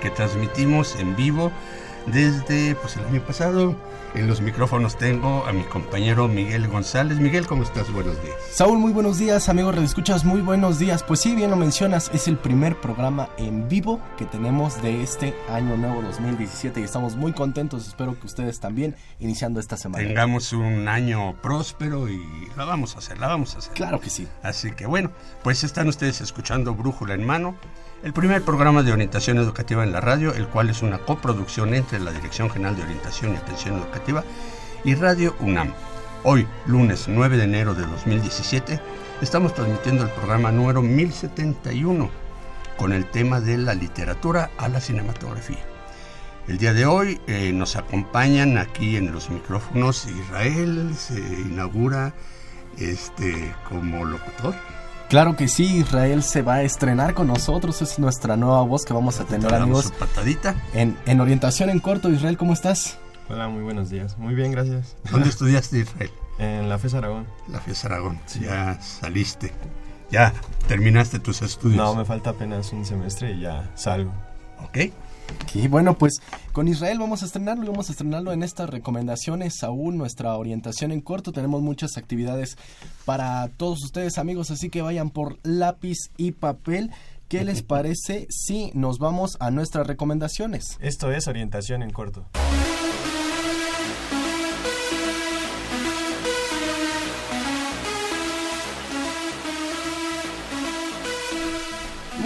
Que transmitimos en vivo desde pues, el año pasado. En los micrófonos tengo a mi compañero Miguel González. Miguel, ¿cómo estás? Buenos días. Saúl, muy buenos días, amigos escuchas muy buenos días. Pues sí, bien lo mencionas, es el primer programa en vivo que tenemos de este año nuevo 2017 y estamos muy contentos, espero que ustedes también, iniciando esta semana. Tengamos un año próspero y la vamos a hacer, la vamos a hacer. Claro que sí. Así que bueno, pues están ustedes escuchando Brújula en Mano el primer programa de orientación educativa en la radio, el cual es una coproducción entre la Dirección General de Orientación y Atención Educativa y Radio UNAM. Hoy, lunes 9 de enero de 2017, estamos transmitiendo el programa número 1071 con el tema de la literatura a la cinematografía. El día de hoy eh, nos acompañan aquí en los micrófonos Israel, se inaugura este, como locutor. Claro que sí, Israel se va a estrenar con nosotros, es nuestra nueva voz que vamos a tener amigos. patadita. En, en orientación en corto, Israel, ¿cómo estás? Hola, muy buenos días. Muy bien, gracias. ¿Dónde estudiaste, Israel? En la FES Aragón. La FES Aragón, ya saliste. Ya terminaste tus estudios. No, me falta apenas un semestre y ya salgo. Ok. Y bueno, pues con Israel vamos a estrenarlo y vamos a estrenarlo en estas recomendaciones, aún nuestra orientación en corto. Tenemos muchas actividades para todos ustedes amigos, así que vayan por lápiz y papel. ¿Qué les parece si nos vamos a nuestras recomendaciones? Esto es orientación en corto.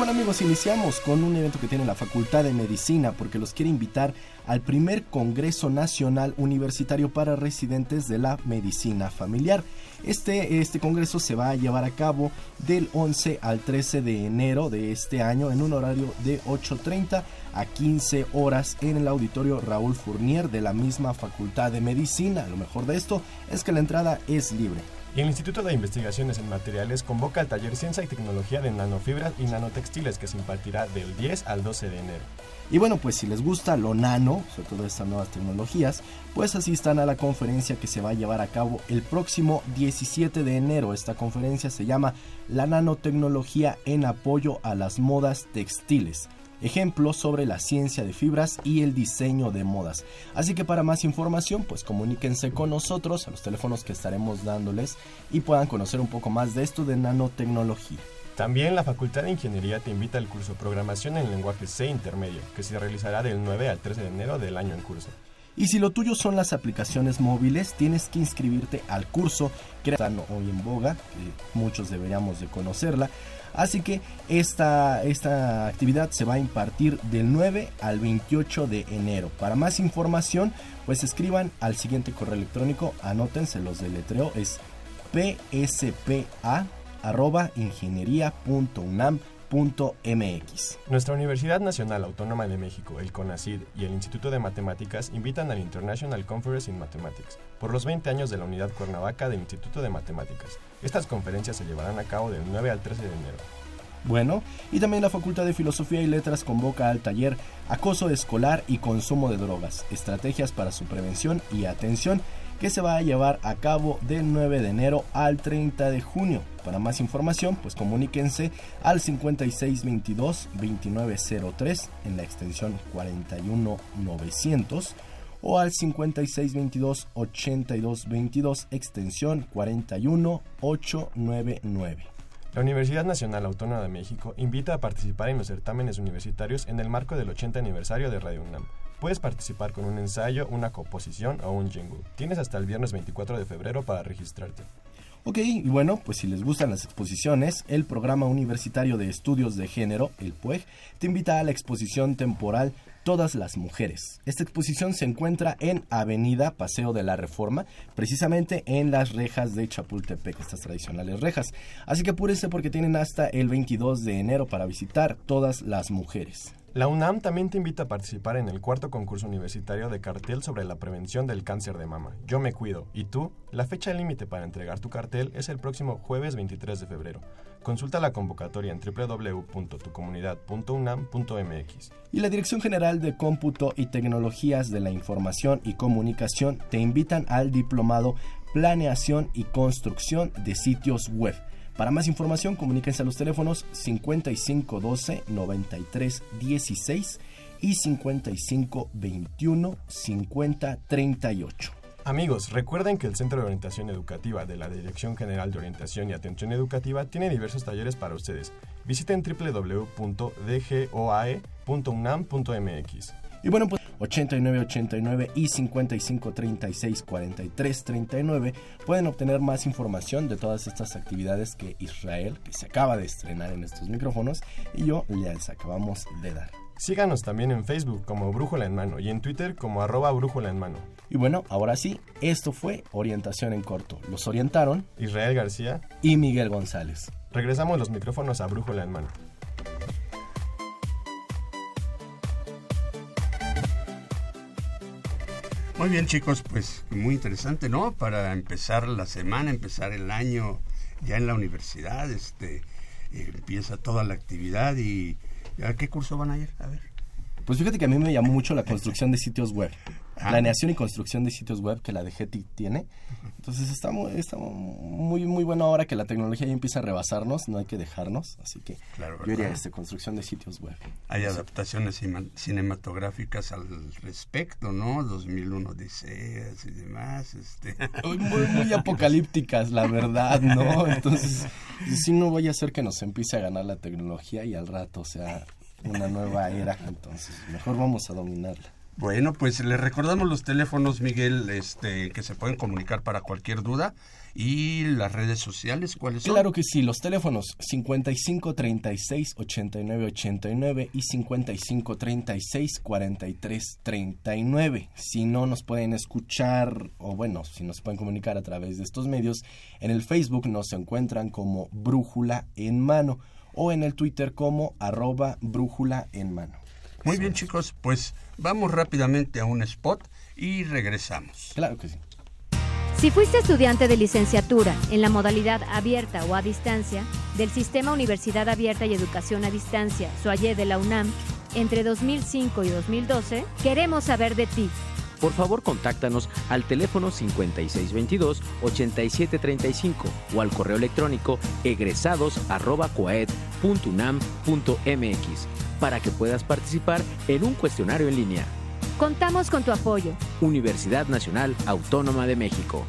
Bueno amigos, iniciamos con un evento que tiene la Facultad de Medicina porque los quiere invitar al primer Congreso Nacional Universitario para Residentes de la Medicina Familiar. Este, este congreso se va a llevar a cabo del 11 al 13 de enero de este año en un horario de 8.30 a 15 horas en el auditorio Raúl Fournier de la misma Facultad de Medicina. Lo mejor de esto es que la entrada es libre y el Instituto de Investigaciones en Materiales convoca al taller Ciencia y Tecnología de Nanofibras y Nanotextiles que se impartirá del 10 al 12 de enero. Y bueno, pues si les gusta lo nano, sobre todo estas nuevas tecnologías, pues asistan a la conferencia que se va a llevar a cabo el próximo 17 de enero. Esta conferencia se llama La nanotecnología en apoyo a las modas textiles ejemplos sobre la ciencia de fibras y el diseño de modas. Así que para más información, pues comuníquense con nosotros a los teléfonos que estaremos dándoles y puedan conocer un poco más de esto de nanotecnología. También la Facultad de Ingeniería te invita al curso Programación en lenguaje C intermedio, que se realizará del 9 al 13 de enero del año en curso. Y si lo tuyo son las aplicaciones móviles, tienes que inscribirte al curso que está hoy en boga, que muchos deberíamos de conocerla. Así que esta, esta actividad se va a impartir del 9 al 28 de enero. Para más información, pues escriban al siguiente correo electrónico, anótense los deletreo, es pspa.ingeniería.unam.mx. Nuestra Universidad Nacional Autónoma de México, el CONACID y el Instituto de Matemáticas invitan al International Conference in Mathematics por los 20 años de la Unidad Cuernavaca del Instituto de Matemáticas. Estas conferencias se llevarán a cabo del 9 al 13 de enero. Bueno, y también la Facultad de Filosofía y Letras convoca al taller Acoso escolar y consumo de drogas, estrategias para su prevención y atención, que se va a llevar a cabo del 9 de enero al 30 de junio. Para más información, pues comuníquense al 5622-2903 en la extensión 41900 o al 5622-8222 extensión 41899. La Universidad Nacional Autónoma de México invita a participar en los certámenes universitarios en el marco del 80 aniversario de Radio UNAM. Puedes participar con un ensayo, una composición o un jingle. Tienes hasta el viernes 24 de febrero para registrarte. Ok, y bueno, pues si les gustan las exposiciones, el Programa Universitario de Estudios de Género, el PUEG, te invita a la exposición temporal Todas las Mujeres. Esta exposición se encuentra en Avenida Paseo de la Reforma, precisamente en las rejas de Chapultepec, estas tradicionales rejas. Así que apúrense porque tienen hasta el 22 de enero para visitar Todas las Mujeres. La UNAM también te invita a participar en el cuarto concurso universitario de cartel sobre la prevención del cáncer de mama. Yo me cuido. ¿Y tú? La fecha límite para entregar tu cartel es el próximo jueves 23 de febrero. Consulta la convocatoria en www.tucomunidad.unam.mx. Y la Dirección General de Cómputo y Tecnologías de la Información y Comunicación te invitan al diplomado Planeación y Construcción de Sitios Web para más información, comuníquense a los teléfonos 5512 9316 y 5521 5038. Amigos, recuerden que el Centro de Orientación Educativa de la Dirección General de Orientación y Atención Educativa tiene diversos talleres para ustedes. Visiten www.dgoae.unam.mx. Y bueno, pues 8989 y 5536 4339 pueden obtener más información de todas estas actividades que Israel, que se acaba de estrenar en estos micrófonos, y yo les acabamos de dar. Síganos también en Facebook como Brújula en Mano y en Twitter como arroba Brújula en Mano. Y bueno, ahora sí, esto fue Orientación en Corto. Los orientaron Israel García y Miguel González. Regresamos los micrófonos a Brújula en Mano. Muy bien chicos, pues muy interesante, ¿no? Para empezar la semana, empezar el año ya en la universidad, este, empieza toda la actividad y ¿a qué curso van a ir? A ver. Pues fíjate que a mí me llamó mucho la construcción de sitios web. Planeación y construcción de sitios web que la de Getty tiene. Entonces está muy, está muy, muy bueno ahora que la tecnología ya empieza a rebasarnos, no hay que dejarnos. Así que Claro, yo diría este, construcción de sitios web. Hay adaptaciones cima- cinematográficas al respecto, ¿no? 2001 Odiseas y demás, este... Muy, muy, apocalípticas, la verdad, ¿no? Entonces, sí no voy a hacer que nos empiece a ganar la tecnología y al rato sea una nueva era. Entonces, mejor vamos a dominarla. Bueno, pues les recordamos los teléfonos, Miguel, este, que se pueden comunicar para cualquier duda y las redes sociales, ¿cuáles son? Claro que sí, los teléfonos 55 36 89 89 y 55 36 43 39. Si no nos pueden escuchar o bueno, si nos pueden comunicar a través de estos medios, en el Facebook nos encuentran como Brújula en Mano o en el Twitter como arroba Brújula en Mano. Muy bien, chicos, pues vamos rápidamente a un spot y regresamos. Claro que sí. Si fuiste estudiante de licenciatura en la modalidad abierta o a distancia del Sistema Universidad Abierta y Educación a Distancia, SUAYE de la UNAM, entre 2005 y 2012, queremos saber de ti. Por favor, contáctanos al teléfono 5622-8735 o al correo electrónico egresados.coaed.unam.mx para que puedas participar en un cuestionario en línea. Contamos con tu apoyo. Universidad Nacional Autónoma de México.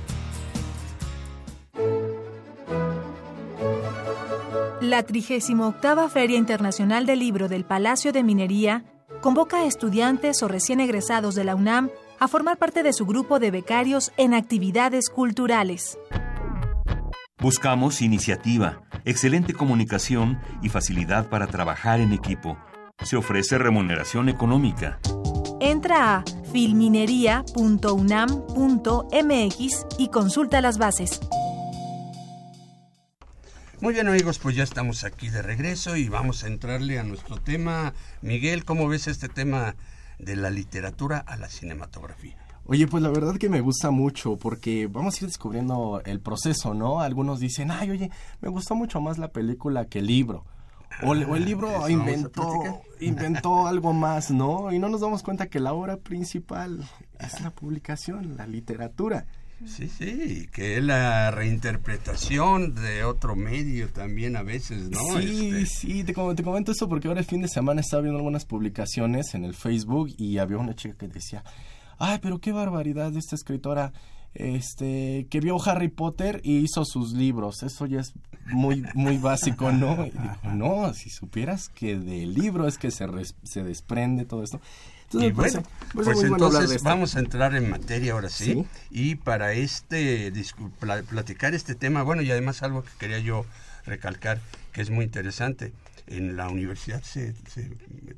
La 38 Feria Internacional del Libro del Palacio de Minería convoca a estudiantes o recién egresados de la UNAM a formar parte de su grupo de becarios en actividades culturales. Buscamos iniciativa, excelente comunicación y facilidad para trabajar en equipo. Se ofrece remuneración económica. Entra a filminería.unam.mx y consulta las bases. Muy bien, amigos, pues ya estamos aquí de regreso y vamos a entrarle a nuestro tema. Miguel, ¿cómo ves este tema de la literatura a la cinematografía? Oye, pues la verdad que me gusta mucho porque vamos a ir descubriendo el proceso, ¿no? Algunos dicen, ay, oye, me gustó mucho más la película que el libro. O, el- o el libro ¿de eso vamos a inventó, inventó algo más, ¿no? Y no nos damos cuenta que la obra principal es la publicación, la literatura. Sí, sí, que es la reinterpretación de otro medio también a veces, ¿no? Sí, Este, sí, te comento eso porque ahora el fin de semana estaba viendo algunas publicaciones en el Facebook y había una chica que decía, ay, pero qué barbaridad de esta escritora este que vio Harry Potter y hizo sus libros. Eso ya es muy muy básico, ¿no? Y digo, no, si supieras que del libro es que se, res- se desprende todo esto. y bueno, pues entonces vamos a entrar en materia ahora sí, y para este platicar este tema, bueno, y además algo que quería yo recalcar que es muy interesante, en la universidad se,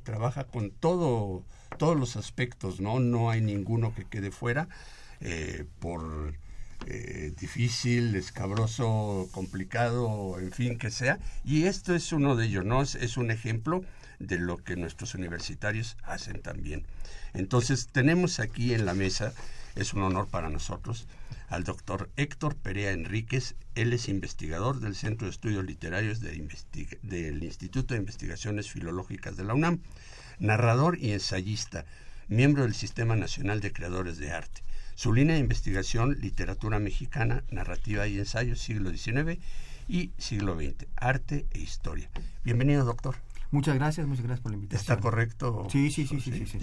trabaja con todo todos los aspectos, ¿no? No hay ninguno que quede fuera eh, por eh, difícil, escabroso, complicado, en fin, que sea. Y esto es uno de ellos, ¿no? es un ejemplo de lo que nuestros universitarios hacen también. Entonces, tenemos aquí en la mesa, es un honor para nosotros, al doctor Héctor Perea Enríquez. Él es investigador del Centro de Estudios Literarios del Instituto de Investigaciones Filológicas de la UNAM, narrador y ensayista, miembro del Sistema Nacional de Creadores de Arte. Su línea de investigación, literatura mexicana, narrativa y ensayo, siglo XIX y siglo XX, arte e historia. Bienvenido, doctor. Muchas gracias, muchas gracias por la invitación. ¿Está correcto? Sí, sí, sí, sí. sí, sí,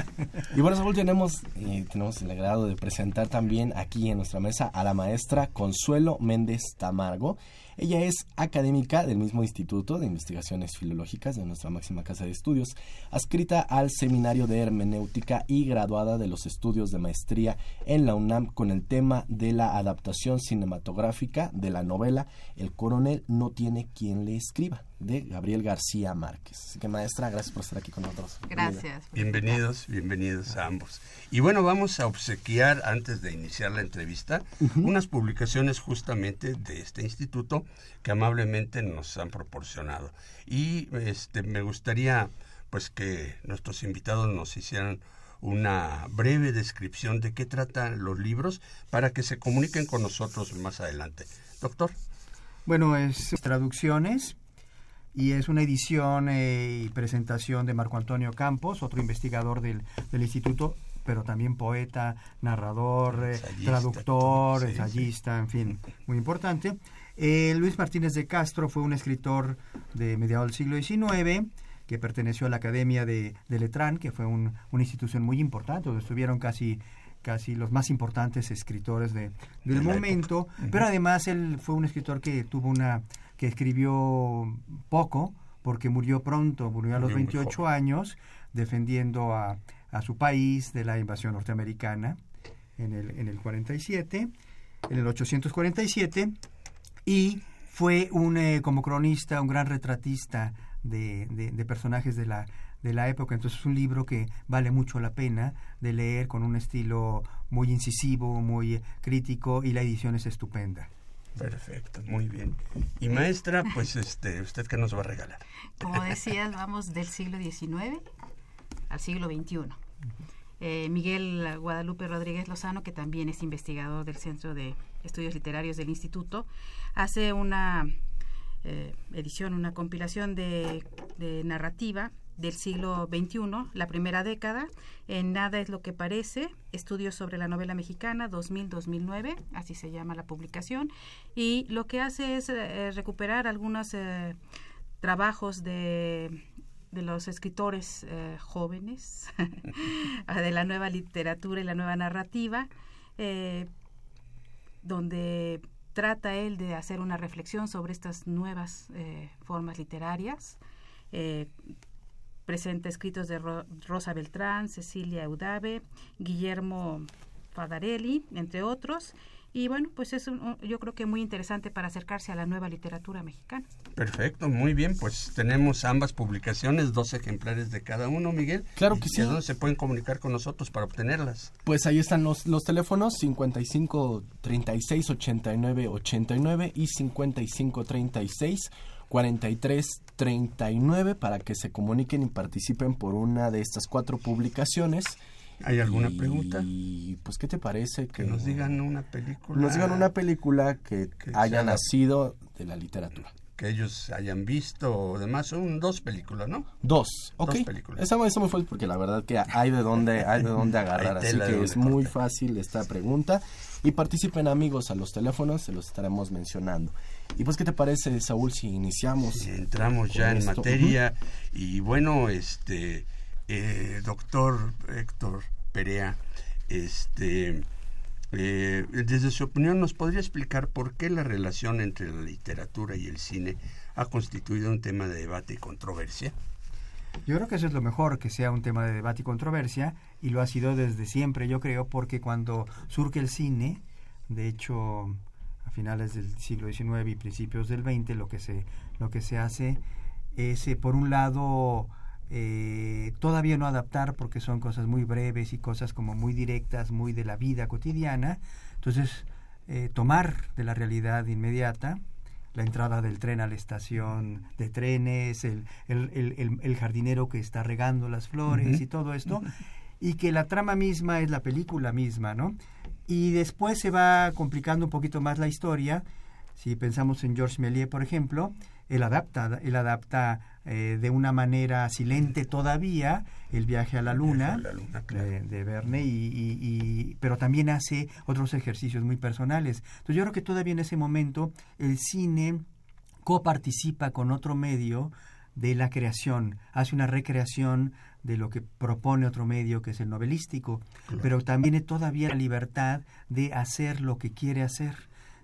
y bueno, Saúl, tenemos, eh, tenemos el agrado de presentar también aquí en nuestra mesa a la maestra Consuelo Méndez Tamargo. Ella es académica del mismo Instituto de Investigaciones Filológicas de nuestra máxima casa de estudios, adscrita al Seminario de Hermenéutica y graduada de los estudios de maestría en la UNAM con el tema de la adaptación cinematográfica de la novela El coronel no tiene quien le escriba de Gabriel García Márquez. Así que maestra, gracias por estar aquí con nosotros. Gracias. Bienvenidos, bienvenidos a ambos. Y bueno, vamos a obsequiar, antes de iniciar la entrevista, unas publicaciones justamente de este instituto que amablemente nos han proporcionado. Y este, me gustaría pues que nuestros invitados nos hicieran una breve descripción de qué tratan los libros para que se comuniquen con nosotros más adelante. Doctor. Bueno, es traducciones y es una edición eh, y presentación de Marco Antonio Campos, otro investigador del, del instituto, pero también poeta, narrador, eh, traductor, ensayista, en fin, muy importante. Eh, Luis Martínez de Castro fue un escritor de mediados del siglo XIX que perteneció a la Academia de, de Letrán, que fue una institución muy importante, donde estuvieron casi casi los más importantes escritores de, del momento, pero además él fue un escritor que tuvo una que escribió poco porque murió pronto, murió a los 28 años defendiendo a, a, su país de la invasión norteamericana en el, en el 47, en el 847, y fue un, eh, como cronista, un gran retratista de, de, personajes de la, de la época. Entonces es un libro que vale mucho la pena de leer con un estilo muy incisivo, muy crítico y la edición es estupenda. Perfecto, muy bien. Y maestra, pues este, ¿usted qué nos va a regalar? Como decías, vamos del siglo XIX al siglo XXI. Eh, Miguel Guadalupe Rodríguez Lozano, que también es investigador del Centro de Estudios Literarios del Instituto, hace una eh, edición, una compilación de, de narrativa del siglo XXI, la primera década, en Nada es lo que parece, estudios sobre la novela mexicana 2000-2009, así se llama la publicación, y lo que hace es eh, recuperar algunos eh, trabajos de, de, los escritores eh, jóvenes, de la nueva literatura y la nueva narrativa, donde trata él de hacer una reflexión sobre estas nuevas formas literarias, presenta escritos de Rosa Beltrán, Cecilia Eudave, Guillermo Fadarelli, entre otros. Y bueno, pues es yo creo que muy interesante para acercarse a la nueva literatura mexicana. Perfecto, muy bien, pues tenemos ambas publicaciones, dos ejemplares de cada uno, Miguel. Claro que sí. dónde se pueden comunicar con nosotros para obtenerlas? Pues ahí están los, los teléfonos 55 36 89 89 y 55 36 4339 para que se comuniquen y participen por una de estas cuatro publicaciones. ¿Hay alguna pregunta? Y pues, ¿qué te parece? Que, nos digan una película. Nos digan una película que, haya nacido de la literatura. Que ellos hayan visto o demás. Son dos películas, ¿no? Dos, ok. Dos películas. Esa, muy fácil porque la verdad que hay de dónde, hay de dónde agarrar. así que es muy fácil esta pregunta. Y participen amigos a los teléfonos, se los estaremos mencionando. Y pues, ¿qué te parece, Saúl, si iniciamos? entramos ya en materia. Y bueno, este, eh, doctor Héctor Perea, este, eh, desde su opinión, ¿nos podría explicar por qué la relación entre la literatura y el cine ha constituido un tema de debate y controversia? Yo creo que eso es lo mejor, que sea un tema de debate y controversia, y lo ha sido desde siempre, yo creo, porque cuando surge el cine, de hecho, a finales del siglo XIX y principios del XX, lo que se, lo que se hace es, eh, por un lado, eh, todavía no adaptar porque son cosas muy breves y cosas como muy directas, muy de la vida cotidiana. Entonces, eh, tomar de la realidad inmediata la entrada del tren a la estación de trenes, el, el, el, jardinero que está regando las flores y todo esto, y que la trama misma es la película misma, ¿no? Y después se va complicando un poquito más la historia. Si pensamos en Georges Méliès, por ejemplo, él adapta, él adapta eh, de una manera silente todavía el viaje a la luna, de, Verne, y, pero también hace otros ejercicios muy personales. Entonces yo creo que todavía en ese momento el cine coparticipa con otro medio de la creación, hace una recreación de lo que propone otro medio que es el novelístico, pero también tiene todavía la libertad de hacer lo que quiere hacer.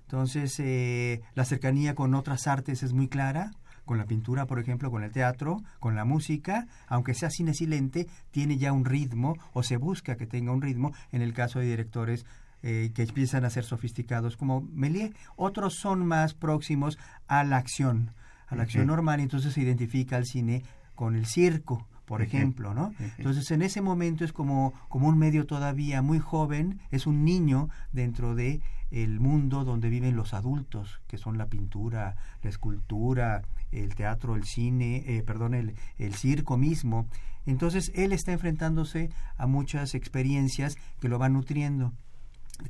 Entonces, eh, la cercanía con otras artes es muy clara, con la pintura, por ejemplo, con el teatro, con la música, aunque sea cine silente, tiene ya un ritmo o se busca que tenga un ritmo en el caso de directores eh, que empiezan a ser sofisticados como Méliès. Otros son más próximos a la acción, a la acción normal, y entonces se identifica el cine con el circo, por ejemplo, ¿no? Entonces, en ese momento es como, como un medio todavía muy joven, es un niño dentro de el mundo donde viven los adultos, que son la pintura, la escultura, el teatro, el cine, eh, perdón, el, el circo mismo. Entonces, él está enfrentándose a muchas experiencias que lo van nutriendo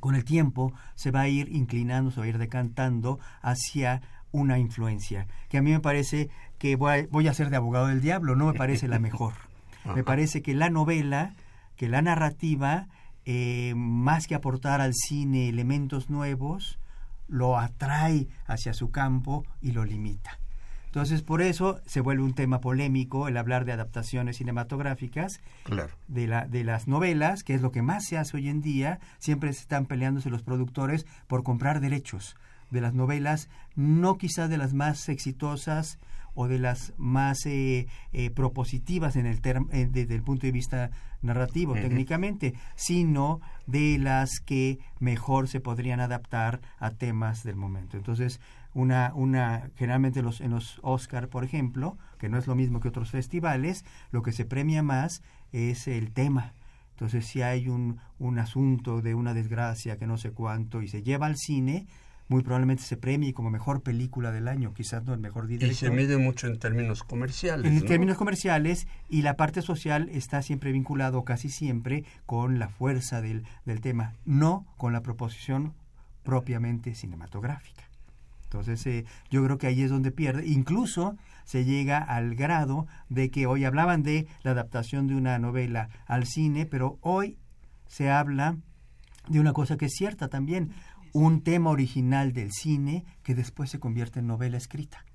con el tiempo se va a ir inclinando, se va a ir decantando hacia una influencia, que a mí me parece que voy a, ser de abogado del diablo, no me parece la mejor. Me parece que la novela, que la narrativa, eh, más que aportar al cine elementos nuevos, lo atrae hacia su campo y lo limita. Entonces, por eso se vuelve un tema polémico el hablar de adaptaciones cinematográficas de, la, de las novelas, que es lo que más se hace hoy en día. Siempre se están peleándose los productores por comprar derechos de las novelas, no quizás de las más exitosas o de las más eh, eh, propositivas en el eh, desde el punto de vista narrativo técnicamente, sino de las que mejor se podrían adaptar a temas del momento. Entonces, una, una generalmente los, en los Oscar, por ejemplo, que no es lo mismo que otros festivales, lo que se premia más es el tema. Entonces, si hay un, un asunto de una desgracia que no sé cuánto y se lleva al cine, muy probablemente se premie como mejor película del año, quizás no el mejor director. Y se mide mucho en términos comerciales. En términos comerciales y la parte social está siempre vinculado casi siempre con la fuerza del, del tema, no con la proposición propiamente cinematográfica. Entonces eh, yo creo que ahí es donde pierde. Incluso se llega al grado de que hoy hablaban de la adaptación de una novela al cine, pero hoy se habla de una cosa que es cierta también un tema original del cine que después se convierte en novela escrita,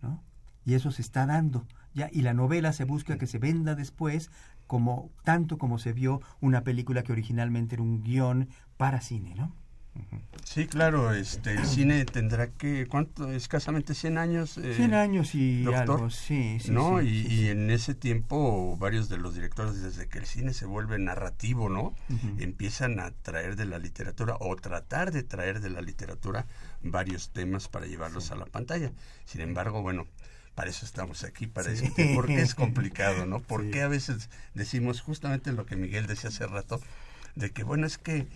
¿no? Y eso se está dando, ya y la novela se busca que se venda después como tanto como se vio una película que originalmente era un guion para cine, ¿no? Sí, claro, este, el cine tendrá que, ¿cuánto? Escasamente 100 años. Eh, 100 años y algo, sí, sí. ¿no? y, en ese tiempo varios de los directores, desde que el cine se vuelve narrativo, ¿no? Empiezan a traer de la literatura o tratar de traer de la literatura varios temas para llevarlos a la pantalla. Sin embargo, bueno, para eso estamos aquí, para discutir por qué es complicado, ¿no? ¿Por qué a veces decimos justamente lo que Miguel decía hace rato, de que, bueno, es que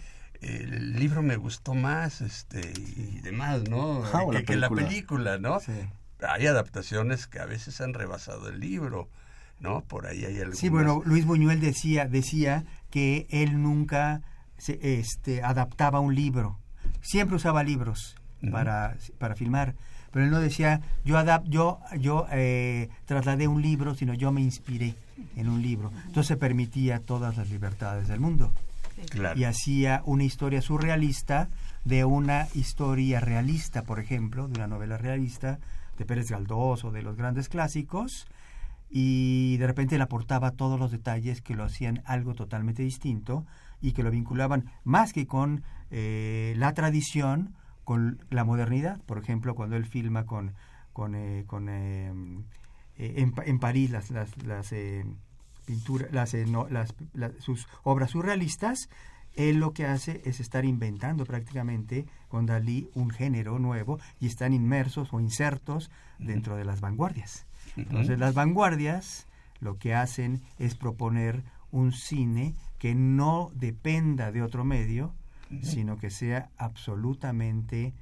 el libro me gustó más este y demás, ¿no? que, la película, ¿no? Hay adaptaciones que a veces han rebasado el libro, ¿no? Por ahí hay algunas... Sí, bueno, Luis Buñuel decía, decía que él nunca se, este, adaptaba un libro. Siempre usaba libros para, para filmar. Pero él no decía, yo, adap yo, yo eh, trasladé un libro, sino yo me inspiré en un libro. Entonces permitía todas las libertades del mundo y hacía una historia surrealista de una historia realista, por ejemplo, de una novela realista de Pérez Galdós o de los grandes clásicos, y de repente le aportaba todos los detalles que lo hacían algo totalmente distinto y que lo vinculaban más que con eh, la tradición, con la modernidad. Por ejemplo, cuando él filma con, con, eh, con eh, eh, en, en, París las, las, las eh, pinturas, las, eh, no, las, sus obras surrealistas, él lo que hace es estar inventando prácticamente con Dalí un género nuevo y están inmersos o insertos dentro de las vanguardias. Entonces las vanguardias lo que hacen es proponer un cine que no dependa de otro medio, sino que sea absolutamente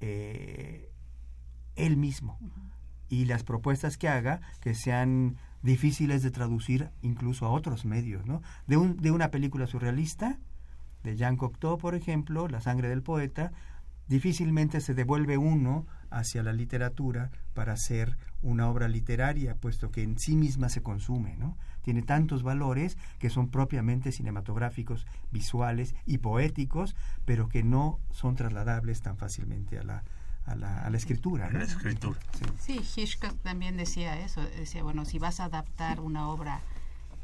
eh, él mismo. Y las propuestas que haga que sean difíciles de traducir incluso a otros medios, ¿no? De, un, de una película surrealista, de Jean Cocteau, por ejemplo, La sangre del poeta, difícilmente se devuelve uno hacia la literatura para hacer una obra literaria, puesto que en sí misma se consume, ¿no? Tiene tantos valores que son propiamente cinematográficos, visuales y poéticos, pero que no son trasladables tan fácilmente a la, a la, a la escritura. ¿no? la escritura. Sí. sí, Hitchcock también decía eso, decía, bueno, si vas a adaptar una obra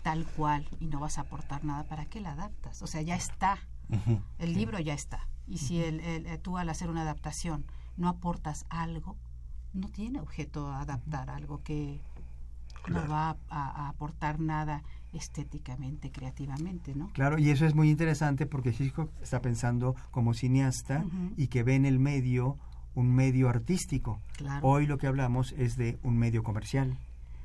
tal cual y no vas a aportar nada, ¿para qué la adaptas? O sea, ya está, el libro ya está. Y si el, el, tú al hacer una adaptación no aportas algo, no tiene objeto adaptar algo que no va a, aportar nada estéticamente, creativamente, ¿no? Claro, y eso es muy interesante porque Hitchcock está pensando como cineasta y que ve en el medio un medio artístico. Hoy lo que hablamos es de un medio comercial.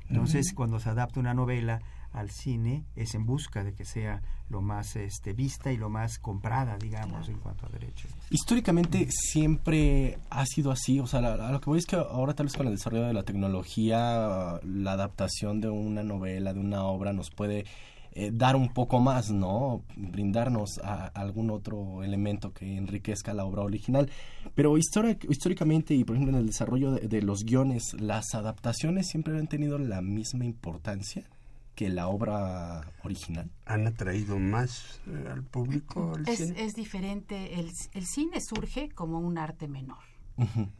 Entonces, cuando se adapta una novela al cine es en busca de que sea lo más este, vista y lo más comprada, digamos, en cuanto a derechos. Históricamente siempre ha sido así, o sea, a lo que voy es que ahora tal vez con el desarrollo de la tecnología, la adaptación de una novela, de una obra nos puede eh, dar un poco más, ¿no? Brindarnos a, algún otro elemento que enriquezca la obra original. Pero históricamente y por ejemplo en el desarrollo de los guiones, las adaptaciones siempre han tenido la misma importancia que la obra original. ¿Han atraído más eh, al público? es, es diferente, el, el, cine surge como un arte menor.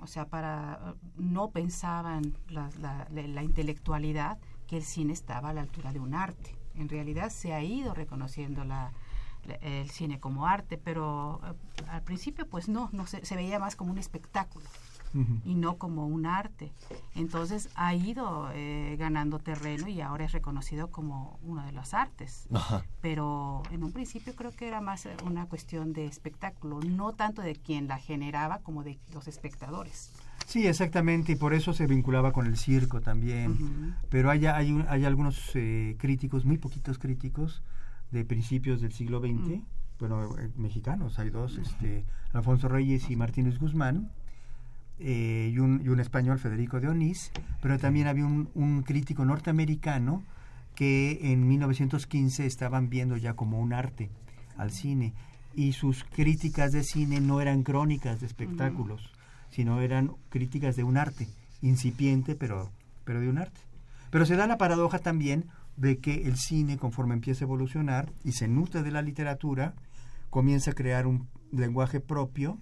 O sea, para no pensaban la, la, la, intelectualidad que el cine estaba a la altura de un arte. En realidad se ha ido reconociendo la, el cine como arte, pero eh, al principio pues no, no se, se veía más como un espectáculo y no como un arte. Entonces ha ido eh, ganando terreno y ahora es reconocido como uno de las artes. Pero en un principio creo que era más una cuestión de espectáculo, no tanto de quien la generaba como de los espectadores. Sí, exactamente, y por eso se vinculaba con el circo también. Pero hay, hay, hay algunos eh, críticos, muy poquitos críticos, de principios del siglo XX, bueno, eh, mexicanos, hay dos, este, Alfonso Reyes y Martínez Guzmán, eh, y, un, y, un, español, Federico de Onís, pero también había un, un, crítico norteamericano que en 1915 estaban viendo ya como un arte al cine y sus críticas de cine no eran crónicas de espectáculos, sino eran críticas de un arte incipiente, pero, pero de un arte. Pero se da la paradoja también de que el cine, conforme empieza a evolucionar y se nutre de la literatura, comienza a crear un lenguaje propio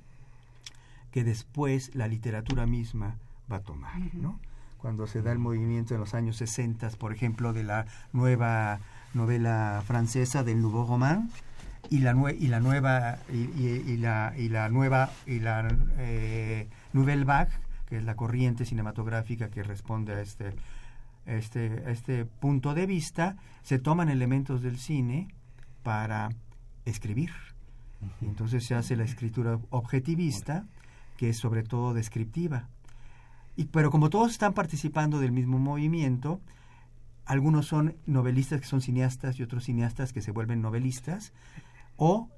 que después la literatura misma va a tomar, ¿no? Cuando se da el movimiento en los años 60, por ejemplo, de la nueva novela francesa del Nouveau Roman y la y la nueva y, la y la nueva y la eh, Nouvelle Vague, que es la corriente cinematográfica que responde a este este este punto de vista, se toman elementos del cine para escribir. Entonces se hace la escritura objetivista que es sobre todo descriptiva. Y, pero como todos están participando del mismo movimiento, algunos son novelistas que son cineastas y otros cineastas que se vuelven novelistas, o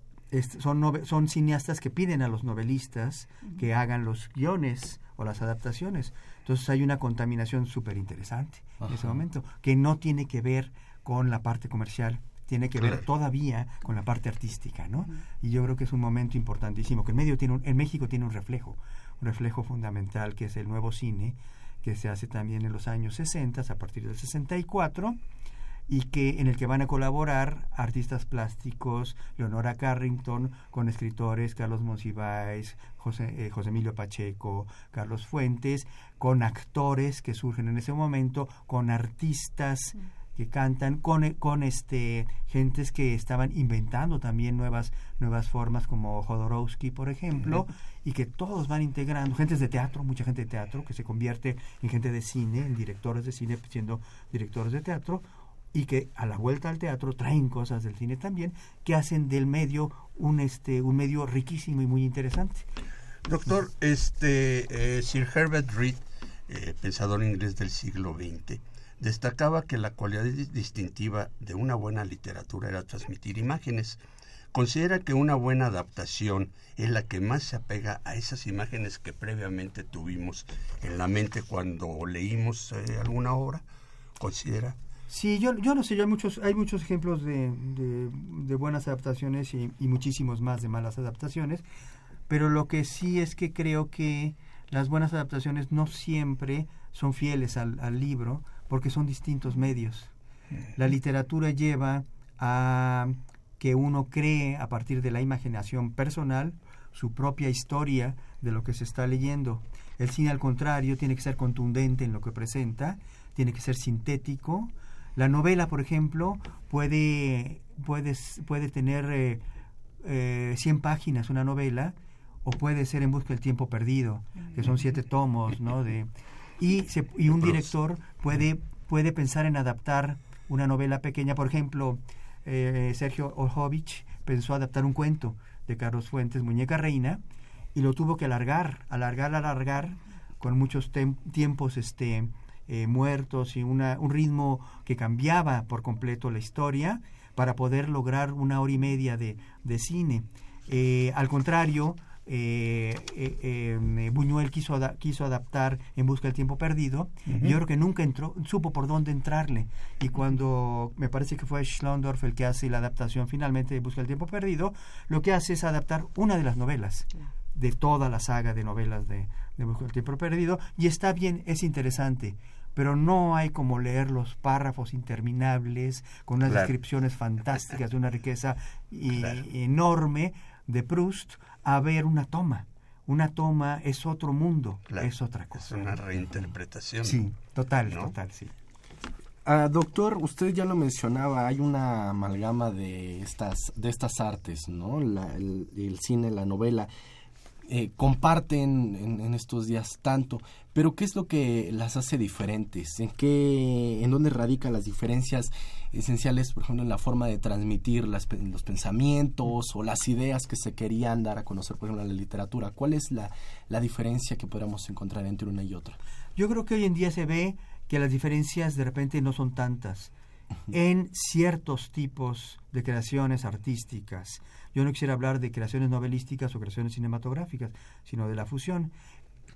son, son cineastas que piden a los novelistas que hagan los guiones o las adaptaciones. Entonces hay una contaminación súper interesante en ese momento, que no tiene que ver con la parte comercial, tiene que ver todavía con la parte artística, ¿no? Y yo creo que es un momento importantísimo, que el medio tiene un, en México tiene un reflejo, un reflejo fundamental que es el nuevo cine, que se hace también en los años 60, a partir del 64, y que en el que van a colaborar artistas plásticos, Leonora Carrington, con escritores Carlos Monsiváis, José, eh, José Emilio Pacheco, Carlos Fuentes, con actores que surgen en ese momento, con artistas que cantan con, con este gentes que estaban inventando también nuevas nuevas formas como Jodorowsky por ejemplo y que todos van integrando gentes de teatro mucha gente de teatro que se convierte en gente de cine en directores de cine siendo directores de teatro y que a la vuelta al teatro traen cosas del cine también que hacen del medio un este un medio riquísimo y muy interesante doctor este eh, Sir Herbert Reed eh, pensador inglés del siglo XX destacaba que la cualidad distintiva de una buena literatura era transmitir imágenes. Considera que una buena adaptación es la que más se apega a esas imágenes que previamente tuvimos en la mente cuando leímos eh, alguna obra. ¿Considera? Sí, yo, yo no sé, hay muchos, hay muchos ejemplos de, de, buenas adaptaciones y, y, muchísimos más de malas adaptaciones, pero lo que sí es que creo que las buenas adaptaciones no siempre son fieles al, al libro, porque son distintos medios. La literatura lleva a que uno cree a partir de la imaginación personal su propia historia de lo que se está leyendo. El cine, al contrario, tiene que ser contundente en lo que presenta, tiene que ser sintético. La novela, por ejemplo, puede, puede, puede tener eh, eh, 100 páginas una novela o puede ser En busca del tiempo perdido, que son siete tomos, ¿no? De, y, y un director puede, puede pensar en adaptar una novela pequeña. Por ejemplo, eh, Sergio Orjovich pensó adaptar un cuento de Carlos Fuentes, Muñeca Reina, y lo tuvo que alargar, alargar, alargar, con muchos tiempos este, eh, muertos y una, un ritmo que cambiaba por completo la historia para poder lograr una hora y media de, de cine. Eh, al contrario, eh, eh, em, Buñuel quiso, quiso adaptar En Busca del Tiempo Perdido, y yo creo que nunca entró, supo por dónde entrarle. Y cuando me parece que fue Schlondorf el que hace la adaptación finalmente de Busca del Tiempo Perdido, lo que hace es adaptar una de las novelas de toda la saga de novelas de, de Busca del Tiempo Perdido, y está bien, es interesante pero no hay como leer los párrafos interminables con unas descripciones fantásticas de una riqueza y, enorme de Proust a ver una toma. Una toma es otro mundo, es otra cosa. Es una reinterpretación. Sí, total, total, sí. Ah, doctor, usted ya lo mencionaba, hay una amalgama de estas, de estas artes, ¿no? el, cine, la novela. Eh, comparten en, estos días tanto, pero ¿qué es lo que las hace diferentes? ¿En qué, en dónde radican las diferencias esenciales, por ejemplo, en la forma de transmitir las, los pensamientos o las ideas que se querían dar a conocer, por ejemplo, en la literatura? ¿Cuál es la, la diferencia que podríamos encontrar entre una y otra? Yo creo que hoy en día se ve que las diferencias de repente no son tantas en ciertos tipos de creaciones artísticas. Yo no quisiera hablar de creaciones novelísticas o creaciones cinematográficas, sino de la fusión.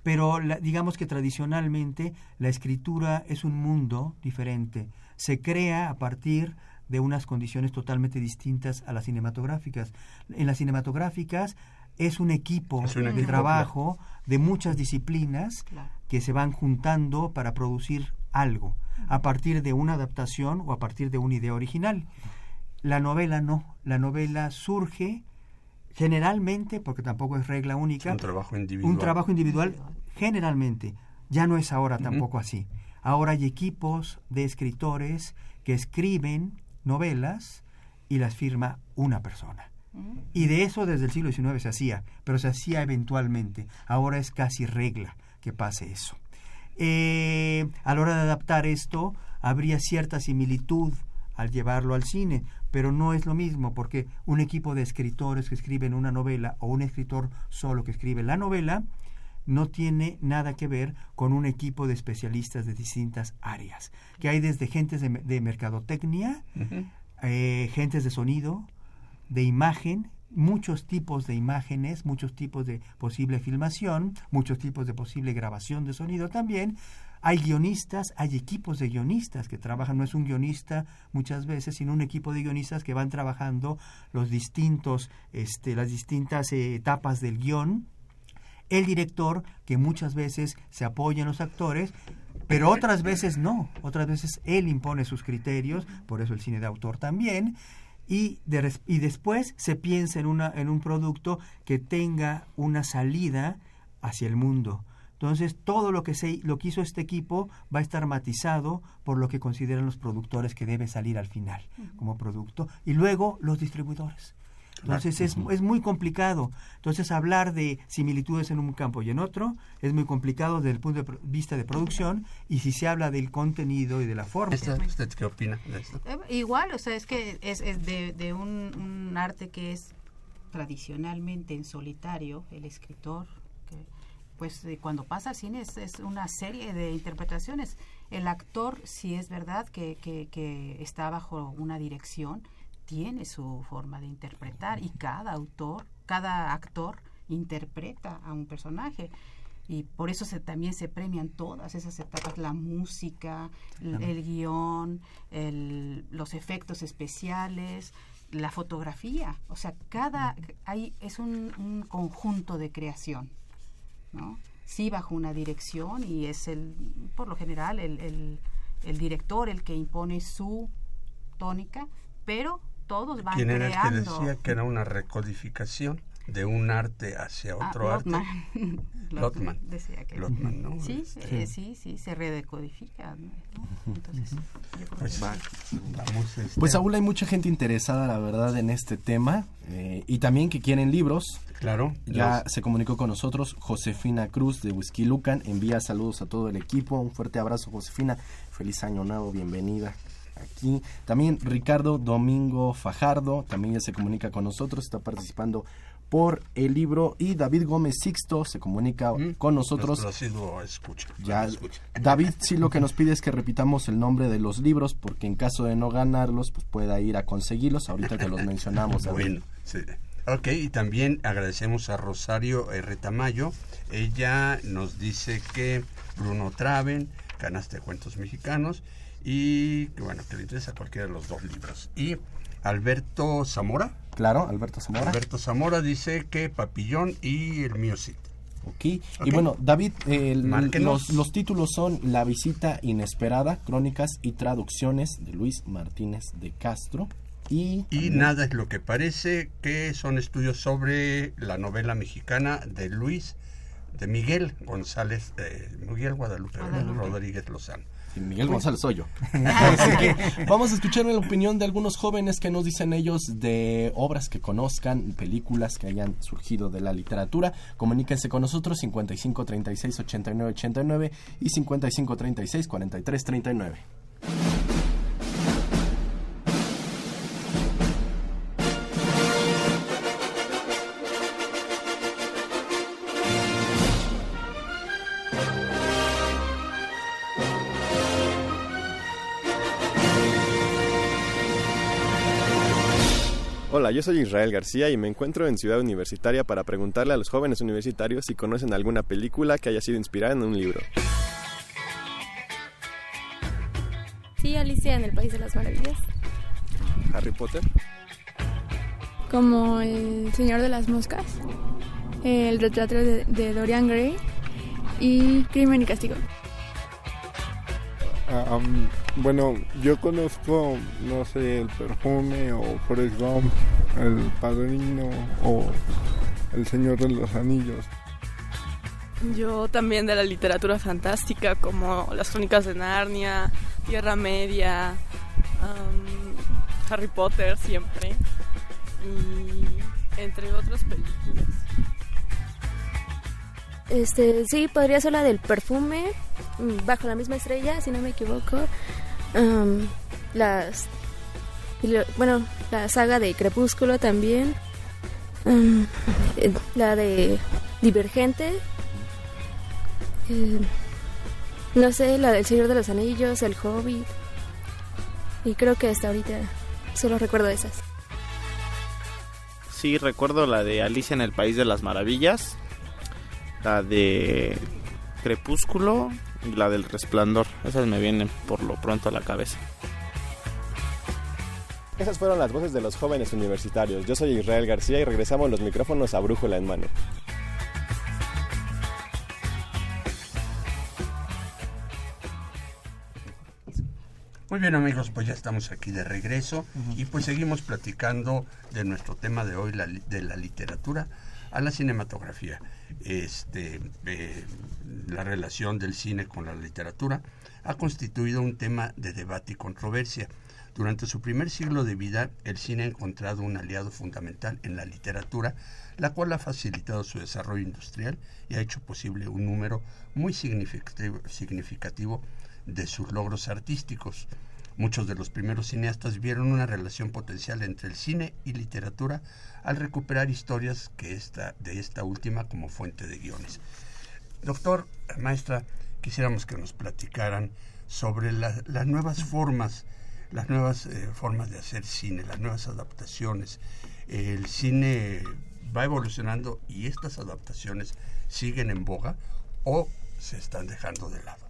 Pero digamos que tradicionalmente la escritura es un mundo diferente. Se crea a partir de unas condiciones totalmente distintas a las cinematográficas. En las cinematográficas es un equipo de trabajo de muchas disciplinas que se van juntando para producir algo a partir de una adaptación o a partir de una idea original. La novela no, la novela surge generalmente, porque tampoco es regla única, un trabajo individual. Un trabajo individual generalmente. Ya no es ahora tampoco así. Ahora hay equipos de escritores que escriben novelas y las firma una persona. Y de eso desde el siglo XIX se hacía, pero se hacía eventualmente. Ahora es casi regla que pase eso. Eh, a la hora de adaptar esto, habría cierta similitud al llevarlo al cine, pero no es lo mismo porque un equipo de escritores que escriben una novela o un escritor solo que escribe la novela no tiene nada que ver con un equipo de especialistas de distintas áreas, que hay desde gentes de, mercadotecnia, eh, gentes de sonido, de imagen, muchos tipos de imágenes, muchos tipos de posible filmación, muchos tipos de posible grabación de sonido también. Hay guionistas, hay equipos de guionistas que trabajan, no es un guionista muchas veces, sino un equipo de guionistas que van trabajando los distintos, este, las distintas eh, etapas del guion. El director, que muchas veces se apoya en los actores, pero otras veces no, otras veces él impone sus criterios, por eso el cine de autor también, y, y después se piensa en, una, en un producto que tenga una salida hacia el mundo, Entonces, todo lo que, se, lo que hizo este equipo va a estar matizado por lo que consideran los productores que debe salir al final como producto. Y luego los distribuidores. Entonces es, es, muy complicado. Entonces hablar de similitudes en un campo y en otro es muy complicado desde el punto de vista de producción y si se habla del contenido y de la forma. ¿Usted qué opina de esto? Eh, igual, o sea, es que es, es de, de un, un, arte que es tradicionalmente en solitario, el escritor, que, pues cuando pasa al cine es, es, una serie de interpretaciones. El actor, si es verdad que, que, que está bajo una dirección, tiene su forma de interpretar y cada autor, cada actor interpreta a un personaje. Y por eso se, también se premian todas esas etapas, la música, el, el guion, el, los efectos especiales, la fotografía, o sea, cada, hay, es un, un conjunto de creación, ¿no? Sí bajo una dirección y es el, por lo general, el, el, el director el que impone su tónica, pero todos van ¿Quién creando. era el que decía que era una recodificación de un arte hacia otro ah, arte? Lotman. Lotman. Decía que Lotman, ¿no? Sí, Sí. eh, sí, sí, se redecodifica. ¿no? Entonces, yo creo Pues, que- vamos, este, Pues Saúl, hay mucha gente interesada, la verdad, en este tema eh, y también que quieren libros. Claro. Ya los- se comunicó con nosotros Josefina Cruz de Whisky Lucan. Envía saludos a todo el equipo. Un fuerte abrazo, Josefina. Feliz año nuevo, bienvenida aquí. También Ricardo Domingo Fajardo, también ya se comunica con nosotros, está participando por el libro. Y David Gómez Sixto se comunica con nosotros. nuestro asiduo escucha. Ya, escucha. David sí lo que nos pide es que repitamos el nombre de los libros porque en caso de no ganarlos pues pueda ir a conseguirlos ahorita que los mencionamos. David. Bueno, sí. Ok, y también agradecemos a Rosario R. Tamayo. Ella nos dice que Bruno Traven, Canasta de Cuentos Mexicanos, y que bueno, que le interesa cualquiera de los dos libros. Y Alberto Zamora. Claro, Alberto Zamora. Alberto Zamora dice que Papillón y el mío sí. Ok. Y bueno, David, eh, los, los títulos son La visita inesperada, crónicas y traducciones de Luis Martínez de Castro. Y, Y nada es lo que parece que son estudios sobre la novela mexicana de Luis, de Miguel González, eh, Miguel Guadalupe, Guadalupe. Rodríguez Lozano. Miguel González soy yo. Así que vamos a escuchar la opinión de algunos jóvenes que nos dicen ellos de obras que conozcan, películas que hayan surgido de la literatura. Comuníquense con nosotros 55 36 89 89 y 55 36 43 39. Hola, yo soy Israel García y me encuentro en Ciudad Universitaria para preguntarle a los jóvenes universitarios si conocen alguna película que haya sido inspirada en un libro. Sí, Alicia en el País de las Maravillas. Harry Potter. Como El Señor de las Moscas, El retrato de, de Dorian Gray y Crimen y Castigo. Am, bueno, yo conozco, no sé, el perfume o Forrest Gump, el padrino o el Señor de los Anillos. Yo también de la literatura fantástica como Las Crónicas de Narnia, Tierra Media, um, Harry Potter siempre y entre otras películas. Este, sí, podría ser la del perfume, mm, bajo la misma estrella, si no me equivoco. Las, bueno, la saga de Crepúsculo también. Am, eh, la de Divergente. Eh, no sé, la del Señor de los Anillos, El Hobbit. Y creo que hasta ahorita solo recuerdo esas. Sí, recuerdo la de Alicia en el País de las Maravillas, la de Crepúsculo y la del Resplandor. Esas me vienen por lo pronto a la cabeza. Esas fueron las voces de los jóvenes universitarios. Yo soy Israel García y regresamos los micrófonos a Brújula en mano. Muy bien amigos, pues ya estamos aquí de regreso y pues seguimos platicando de nuestro tema de hoy, la de la literatura. a la cinematografía. Este, eh, la relación del cine con la literatura ha constituido un tema de debate y controversia. Durante su primer siglo de vida, el cine ha encontrado un aliado fundamental en la literatura, la cual ha facilitado su desarrollo industrial y ha hecho posible un número muy significativo, significativo de sus logros artísticos. Muchos de los primeros cineastas vieron una relación potencial entre el cine y literatura al recuperar historias que esta, de esta última como fuente de guiones. Doctor, maestra, quisiéramos que nos platicaran sobre las nuevas formas, las nuevas eh, formas de hacer cine, las nuevas adaptaciones. El cine va evolucionando y estas adaptaciones siguen en boga o se están dejando de lado.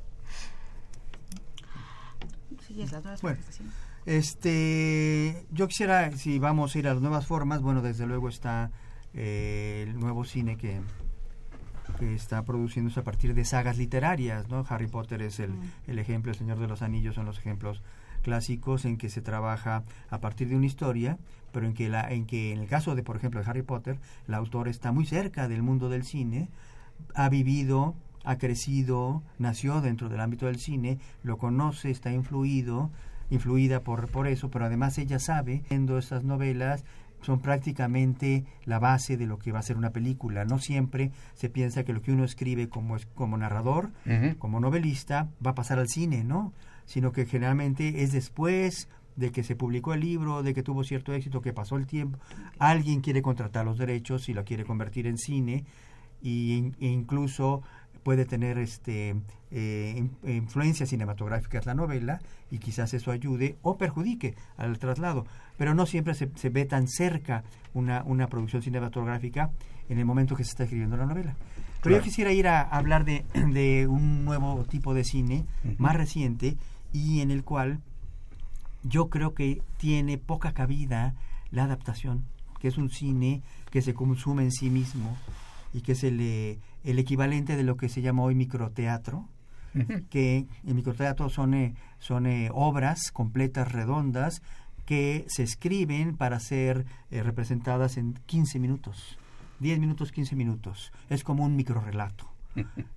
Bueno, este, yo quisiera, si vamos a ir a las nuevas formas, bueno, desde luego está eh, el nuevo cine que, que está produciéndose a partir de sagas literarias, ¿no? Harry Potter es el, el ejemplo, El Señor de los Anillos son los ejemplos clásicos en que se trabaja a partir de una historia, pero en que, la, en que en el caso de, por ejemplo, de Harry Potter, el autor está muy cerca del mundo del cine, ha vivido ha crecido, nació dentro del ámbito del cine, lo conoce, está influido, influida por, por eso, pero además ella sabe, viendo estas novelas, son prácticamente la base de lo que va a ser una película. No siempre se piensa que lo que uno escribe como, como narrador, como novelista, va a pasar al cine, ¿no? Sino que generalmente es después de que se publicó el libro, de que tuvo cierto éxito, que pasó el tiempo, alguien quiere contratar los derechos y lo quiere convertir en cine y, e incluso puede tener este eh, influencias cinematográficas la novela y quizás eso ayude o perjudique al traslado. Pero no siempre se, ve tan cerca una, una producción cinematográfica en el momento que se está escribiendo la novela. Pero yo quisiera ir a, hablar de, de, un nuevo tipo de cine más reciente y en el cual yo creo que tiene poca cabida la adaptación que es un cine que se consume en sí mismo y que es el, eh, el equivalente de lo que se llama hoy microteatro, que el microteatro son, eh, son eh, obras completas, redondas, que se escriben para ser representadas en 15 minutos, 10 minutos, 15 minutos. Es como un microrelato.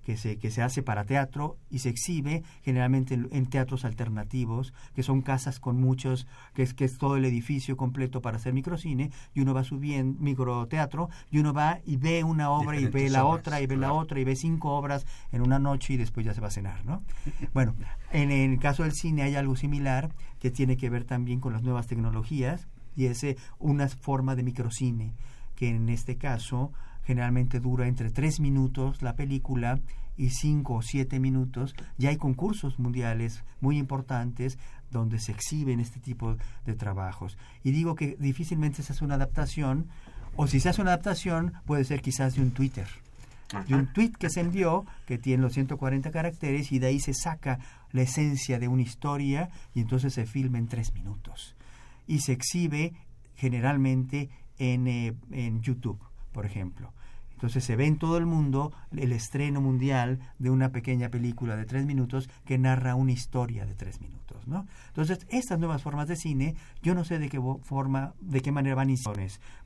Que se, que se hace para teatro y se exhibe generalmente en, teatros alternativos, que son casas con muchos, que es, que es todo el edificio completo para hacer microcine, y uno va subiendo, microteatro, y uno va y ve una obra y ve la otra y ve la otra y ve cinco obras en una noche y después ya se va a cenar, ¿no? bueno, en el caso del cine hay algo similar que tiene que ver también con las nuevas tecnologías y es eh, una forma de microcine que en este caso generalmente dura entre tres minutos la película y cinco o siete minutos. Ya hay concursos mundiales muy importantes donde se exhiben este tipo de trabajos. Y digo que difícilmente se hace una adaptación, o si se hace una adaptación, puede ser quizás de un Twitter. De un tweet que se envió, que tiene los 140 caracteres, y de ahí se saca la esencia de una historia, y entonces se filma en tres minutos. Y se exhibe generalmente en, eh, en YouTube, por ejemplo. Entonces se ve en todo el mundo el estreno mundial de una pequeña película de tres minutos que narra una historia de tres minutos, ¿no? Entonces estas nuevas formas de cine, yo no sé de qué forma, de qué manera van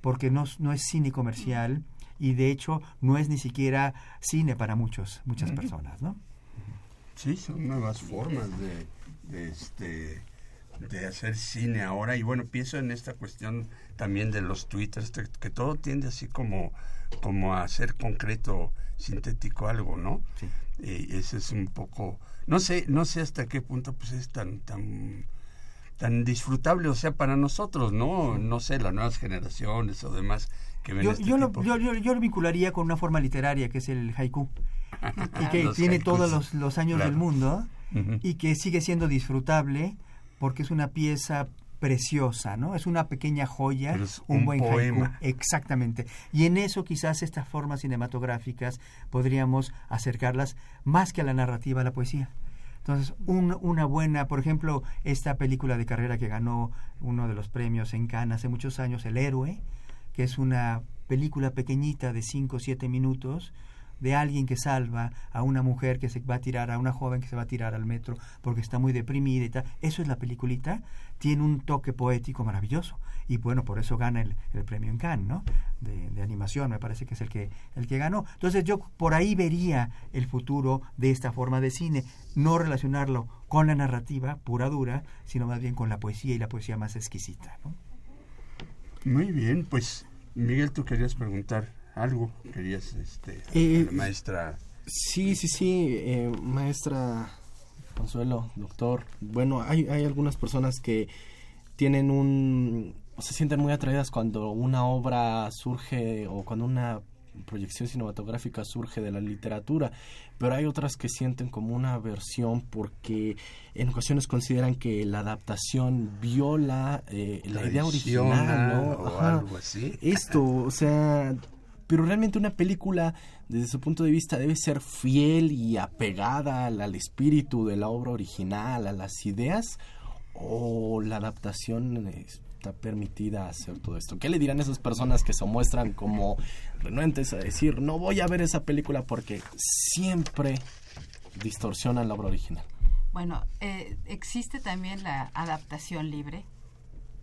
porque no, no es cine comercial y de hecho no es ni siquiera cine para muchos, muchas personas, ¿no? Sí, son nuevas formas de, de este de hacer cine ahora y bueno pienso en esta cuestión también de los twitters que todo tiende así como como a hacer concreto sintético algo no sí. ese es un poco no sé no sé hasta qué punto pues es tan tan tan disfrutable o sea para nosotros no no sé las nuevas generaciones o demás que ven yo, este yo. Lo, yo, yo, lo vincularía con una forma literaria que es el haiku y que tiene todos los, los años Claro. del mundo Uh -huh. y que sigue siendo disfrutable porque es una pieza preciosa, ¿no? Es una pequeña joya, un, un buen poema. haiku, exactamente. Y en eso quizás estas formas cinematográficas podríamos acercarlas más que a la narrativa, a la poesía. Entonces, un- una buena, por ejemplo, esta película de carrera que ganó uno de los premios en Cannes hace muchos años, El Héroe, que es una película pequeñita de 5 o 7 minutos de alguien que salva a una mujer que se va a tirar, a una joven que se va a tirar al metro porque está muy deprimida y tal. Eso es la peliculita. Tiene un toque poético maravilloso. y bueno, por eso gana el, el premio en Cannes, ¿no? De, de, animación, me parece que es el que, el que ganó. Entonces yo por ahí vería el futuro de esta forma de cine, no relacionarlo con la narrativa pura dura, sino más bien con la poesía y la poesía más exquisita. Muy bien, pues Miguel, tú querías preguntar algo, querías, este, eh, maestra. Sí, sí, sí, eh, maestra Consuelo, doctor. Bueno, hay, hay algunas personas que tienen un se sienten muy atraídas cuando una obra surge o cuando una proyección cinematográfica surge de la literatura, pero hay otras que sienten como una aversión porque en ocasiones consideran que la adaptación viola eh, la idea original, ¿no? O algo así. Esto, o sea, pero realmente una película desde su punto de vista debe ser fiel y apegada al, espíritu de la obra original, a las ideas, o la adaptación está permitida hacer todo esto. ¿Qué le dirán esas personas que se muestran como renuentes a decir no voy a ver esa película porque siempre distorsionan la obra original? Bueno, eh, existe también la adaptación libre,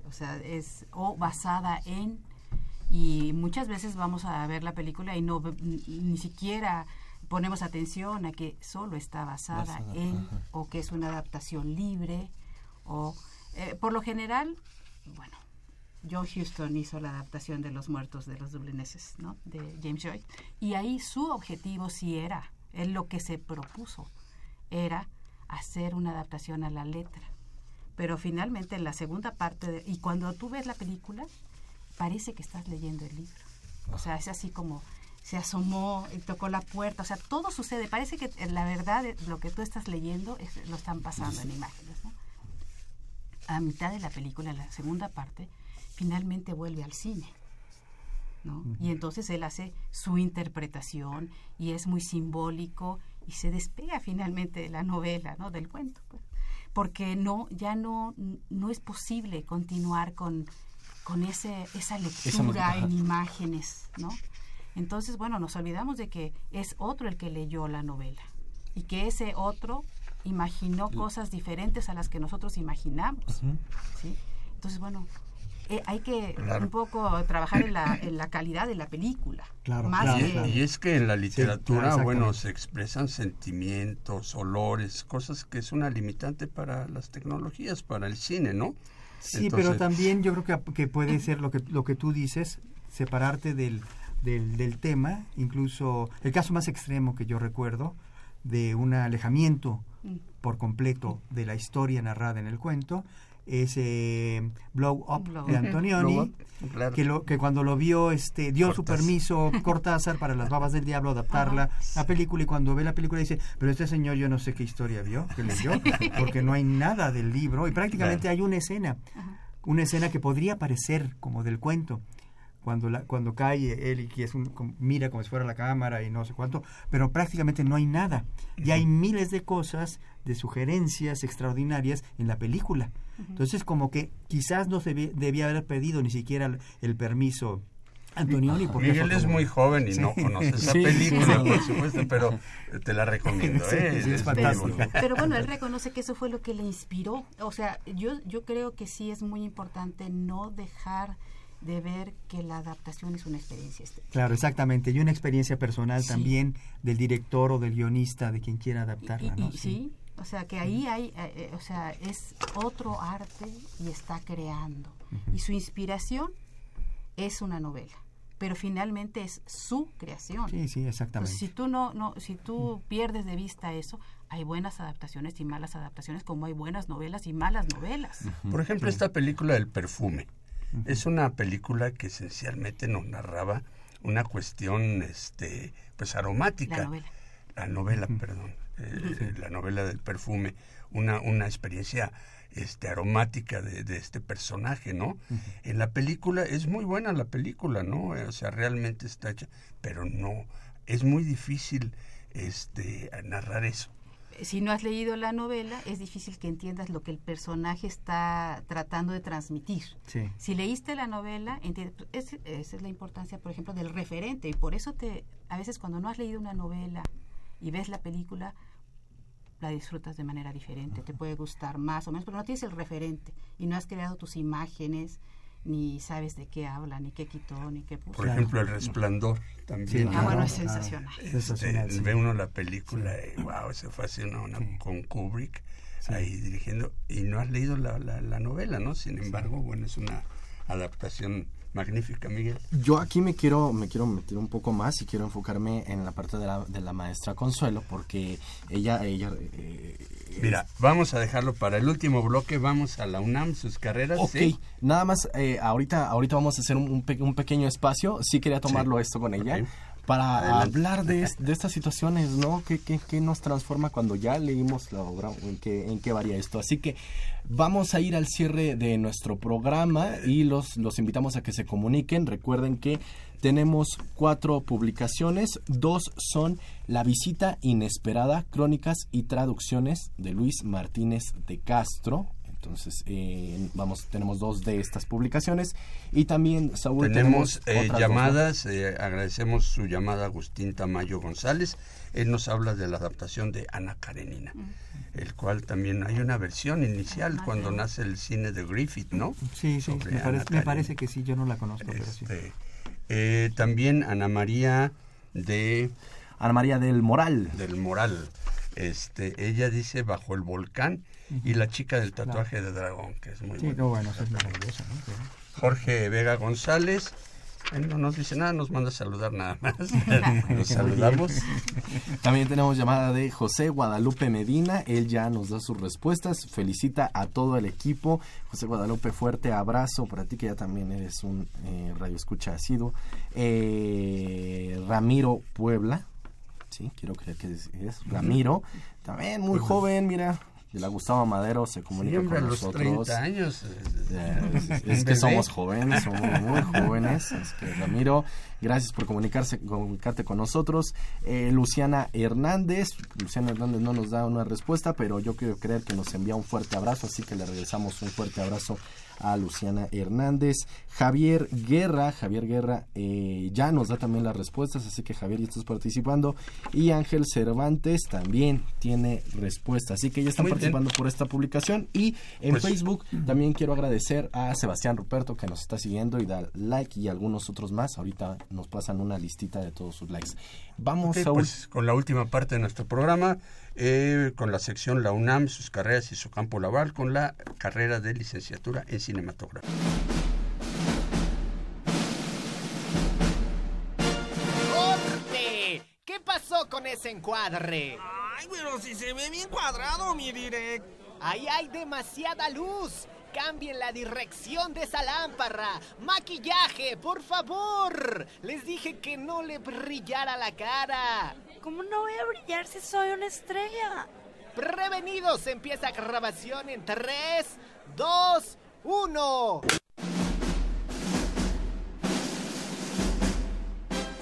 o sea, es o basada en y muchas veces vamos a ver la película y no ni siquiera ponemos atención a que solo está basada, basada en ajá. o que es una adaptación libre o eh, por lo general bueno John Huston hizo la adaptación de Los Muertos de los Dublineses, ¿no? De James Joyce. Y ahí su objetivo sí era, él lo que se propuso era hacer una adaptación a la letra. Pero finalmente en la segunda parte, de, y cuando tú ves la película, parece que estás leyendo el libro. O sea, es así como se asomó y tocó la puerta. O sea, todo sucede. Parece que la verdad, lo que tú estás leyendo, es, lo están pasando en imágenes. ¿no? A mitad de la película, en la segunda parte, finalmente vuelve al cine. ¿no? Uh -huh. Y entonces él hace su interpretación y es muy simbólico y se despega finalmente de la novela, ¿no? del cuento. Pues. Porque no, ya no, no es posible continuar con, con ese, esa lectura esa en imágenes, ¿no? Entonces, bueno, nos olvidamos de que es otro el que leyó la novela y que ese otro imaginó cosas diferentes a las que nosotros imaginamos, uh -huh. ¿sí? Entonces, bueno, eh, hay que claro. un poco trabajar en la, en la, calidad de la película. Claro, más claro, que, claro. Y es que en la literatura, sí, bueno, se expresan sentimientos, olores, cosas que es una limitante para las tecnologías, para el cine, ¿no? Sí, Entonces, pero también yo creo que, que, puede ser lo que, lo que tú dices, separarte del, del, del tema, incluso el caso más extremo que yo recuerdo, de un alejamiento por completo de la historia narrada en el cuento, ese Blow Up Blow. de Antonioni, up, claro. que, lo, que cuando lo vio este dio Cortázar. su permiso Cortázar para las babas del diablo adaptarla a película y cuando ve la película dice, pero este señor yo no sé qué historia vio, que leyó, porque no hay nada del libro y prácticamente claro. hay una escena, una escena que podría parecer como del cuento, cuando la, cuando cae él y que es un, mira como si fuera la cámara y no sé cuánto, pero prácticamente no hay nada. Y hay miles de cosas, de sugerencias extraordinarias en la película. Entonces, como que quizás no se debía haber pedido ni siquiera el, el permiso Antonioni. Porque Miguel es muy joven y sí. no conoce esa sí, película, sí, por supuesto, pero te la recomiendo. ¿eh? es fantástica. Pero, pero, bueno, él reconoce que eso fue lo que le inspiró. O sea, yo, yo creo que sí es muy importante no dejar de ver que la adaptación es una experiencia estética. Claro, exactamente. Y una experiencia personal sí. también del director o del guionista, de quien quiera adaptarla, y, ¿no? Y, sí. o sea, que ahí hay, eh, o sea, es otro arte y está creando. Uh -huh. Y su inspiración es una novela pero finalmente es su creación. Sí, sí, exactamente. Entonces, si tú no, no, si tú pierdes de vista eso, hay buenas adaptaciones y malas adaptaciones, como hay buenas novelas y malas novelas. Uh -huh. Por ejemplo, sí. esta película del perfume. Uh -huh. Es una película que esencialmente nos narraba una cuestión este pues aromática. La novela. La novela, uh -huh. perdón. Eh, la novela del perfume. Una, una experiencia este aromática de, de este personaje, ¿no? Uh -huh. En la película es muy buena la película, ¿no? O sea, realmente está hecha, pero no es muy difícil este narrar eso. Si no has leído la novela, es difícil que entiendas lo que el personaje está tratando de transmitir. Sí. Si leíste la novela, entiendes, es, esa es la importancia, por ejemplo, del referente. Y por eso te, a veces cuando no has leído una novela y ves la película, la disfrutas de manera diferente, te puede gustar más o menos, pero no tienes el referente y no has creado tus imágenes ni sabes de qué habla, ni qué quitó, ni qué puso. Por ejemplo, El Resplandor también. Sí, ah, bueno, es sensacional. Este, Ve uno la película y wow, se fascina una con Kubrick ahí dirigiendo y no has leído la, la, la novela, ¿no? Sin embargo, bueno, es una adaptación magnífica, Miguel. Yo aquí me quiero, me quiero meter un poco más y quiero enfocarme en la parte de la, de la maestra Consuelo, porque ella... ella eh, Mira, vamos a dejarlo para el último bloque, vamos a la UNAM, sus carreras. Ok, nada más, eh, ahorita, ahorita vamos a hacer un, un, pequeño espacio, sí quería tomarlo esto con ella. Para hablar de, de, estas situaciones, ¿no? ¿Qué, ¿Qué, qué, nos transforma cuando ya leímos la obra? ¿En qué, ¿En qué varía esto? Así que Vamos a ir al cierre de nuestro programa y los, los invitamos a que se comuniquen. Recuerden que tenemos cuatro publicaciones. Dos son La visita inesperada, crónicas y traducciones de Luis Martínez de Castro. Entonces, eh, vamos, tenemos dos de estas publicaciones. Y también, Saúl, tenemos, eh, llamadas. Eh, agradecemos su llamada Agustín Tamayo González. Él nos habla de la adaptación de Ana Karenina, el cual también hay una versión inicial cuando nace el cine de Griffith, ¿no? Sí, sí, me parece, que sí, yo no la conozco, pero sí. Este, también Ana María de... Ana María del Moral. Del Moral. Este, ella dice Bajo el Volcán y la chica del tatuaje de dragón, que es muy sí, bueno. bueno es maravilloso, Jorge Vega González, no nos dice nada, nos manda a saludar nada más. nos saludamos. También tenemos llamada de José Guadalupe Medina. Él ya nos da sus respuestas. Felicita a todo el equipo. José Guadalupe, fuerte abrazo para ti que ya también eres un eh, radio escucha asiduo. Eh, Ramiro Puebla. Sí, quiero creer que es, es Ramiro. También muy joven, mira, de la Gustavo Madero se comunica con nosotros. 30 años. Es, que somos jóvenes, somos muy jóvenes. Es que Ramiro, gracias por comunicarse, comunicarte con nosotros. Eh, Luciana Hernández, Luciana Hernández no nos da una respuesta, pero yo quiero creer que nos envía un fuerte abrazo, así que le regresamos un fuerte abrazo a Luciana Hernández. Javier Guerra, Javier Guerra eh, ya nos da también las respuestas, así que Javier ya estás participando. Y Ángel Cervantes también tiene respuesta, así que ya están participando por esta publicación. Y en pues, Facebook también quiero agradecer a Sebastián Ruperto que nos está siguiendo y da like y algunos otros más. Ahorita nos pasan una listita de todos sus likes. Vamos a pues, con la última parte de nuestro programa. Eh, con la sección La UNAM, sus carreras y su campo laboral, con la carrera de licenciatura en cinematografía. ¡Corte! ¿Qué pasó con ese encuadre? Ay, pero si se ve bien cuadrado, mi direct. Ahí hay demasiada luz. Cambien la dirección de esa lámpara. Maquillaje, por favor. Les dije que no le brillara la cara. ¿Cómo no voy a brillar si soy una estrella? Prevenidos, empieza grabación en 3, 2, 1.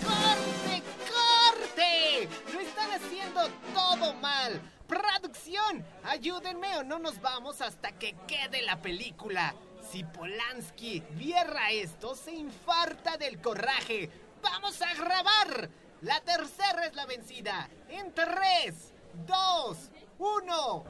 ¡Corte, corte! Lo están haciendo todo mal. ¡Producción! Ayúdenme o no nos vamos hasta que quede la película. Si Polanski viera esto, se infarta del coraje. ¡Vamos a grabar! La tercera es la vencida. En 3, 2, 1.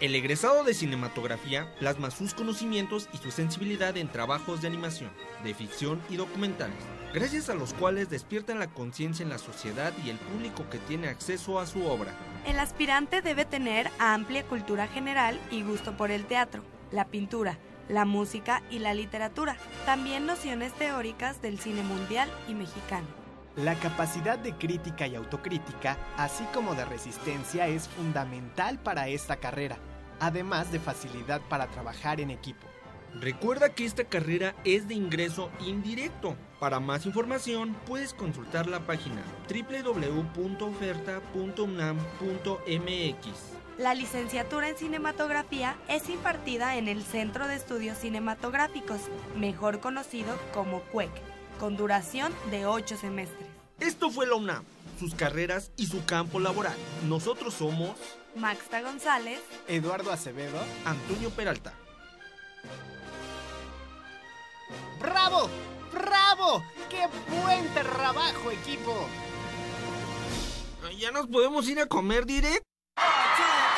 El egresado de cinematografía plasma sus conocimientos y su sensibilidad en trabajos de animación, de ficción y documentales, gracias a los cuales despiertan la conciencia en la sociedad y el público que tiene acceso a su obra. El aspirante debe tener amplia cultura general y gusto por el teatro, la pintura, la música y la literatura, también nociones teóricas del cine mundial y mexicano. La capacidad de crítica y autocrítica, así como de resistencia, es fundamental para esta carrera, además de facilidad para trabajar en equipo. Recuerda que esta carrera es de ingreso indirecto. Para más información puedes consultar la página www.oferta.unam.mx. La licenciatura en cinematografía es impartida en el Centro de Estudios Cinematográficos, mejor conocido como CUEC, con duración de 8 semestres. Esto fue la UNAM, sus carreras y su campo laboral. Nosotros somos Maxta González, Eduardo Acevedo, Antonio Peralta. ¡Bravo! ¡Bravo! ¡Qué buen trabajo, equipo! ¿Ya nos podemos ir a comer direct?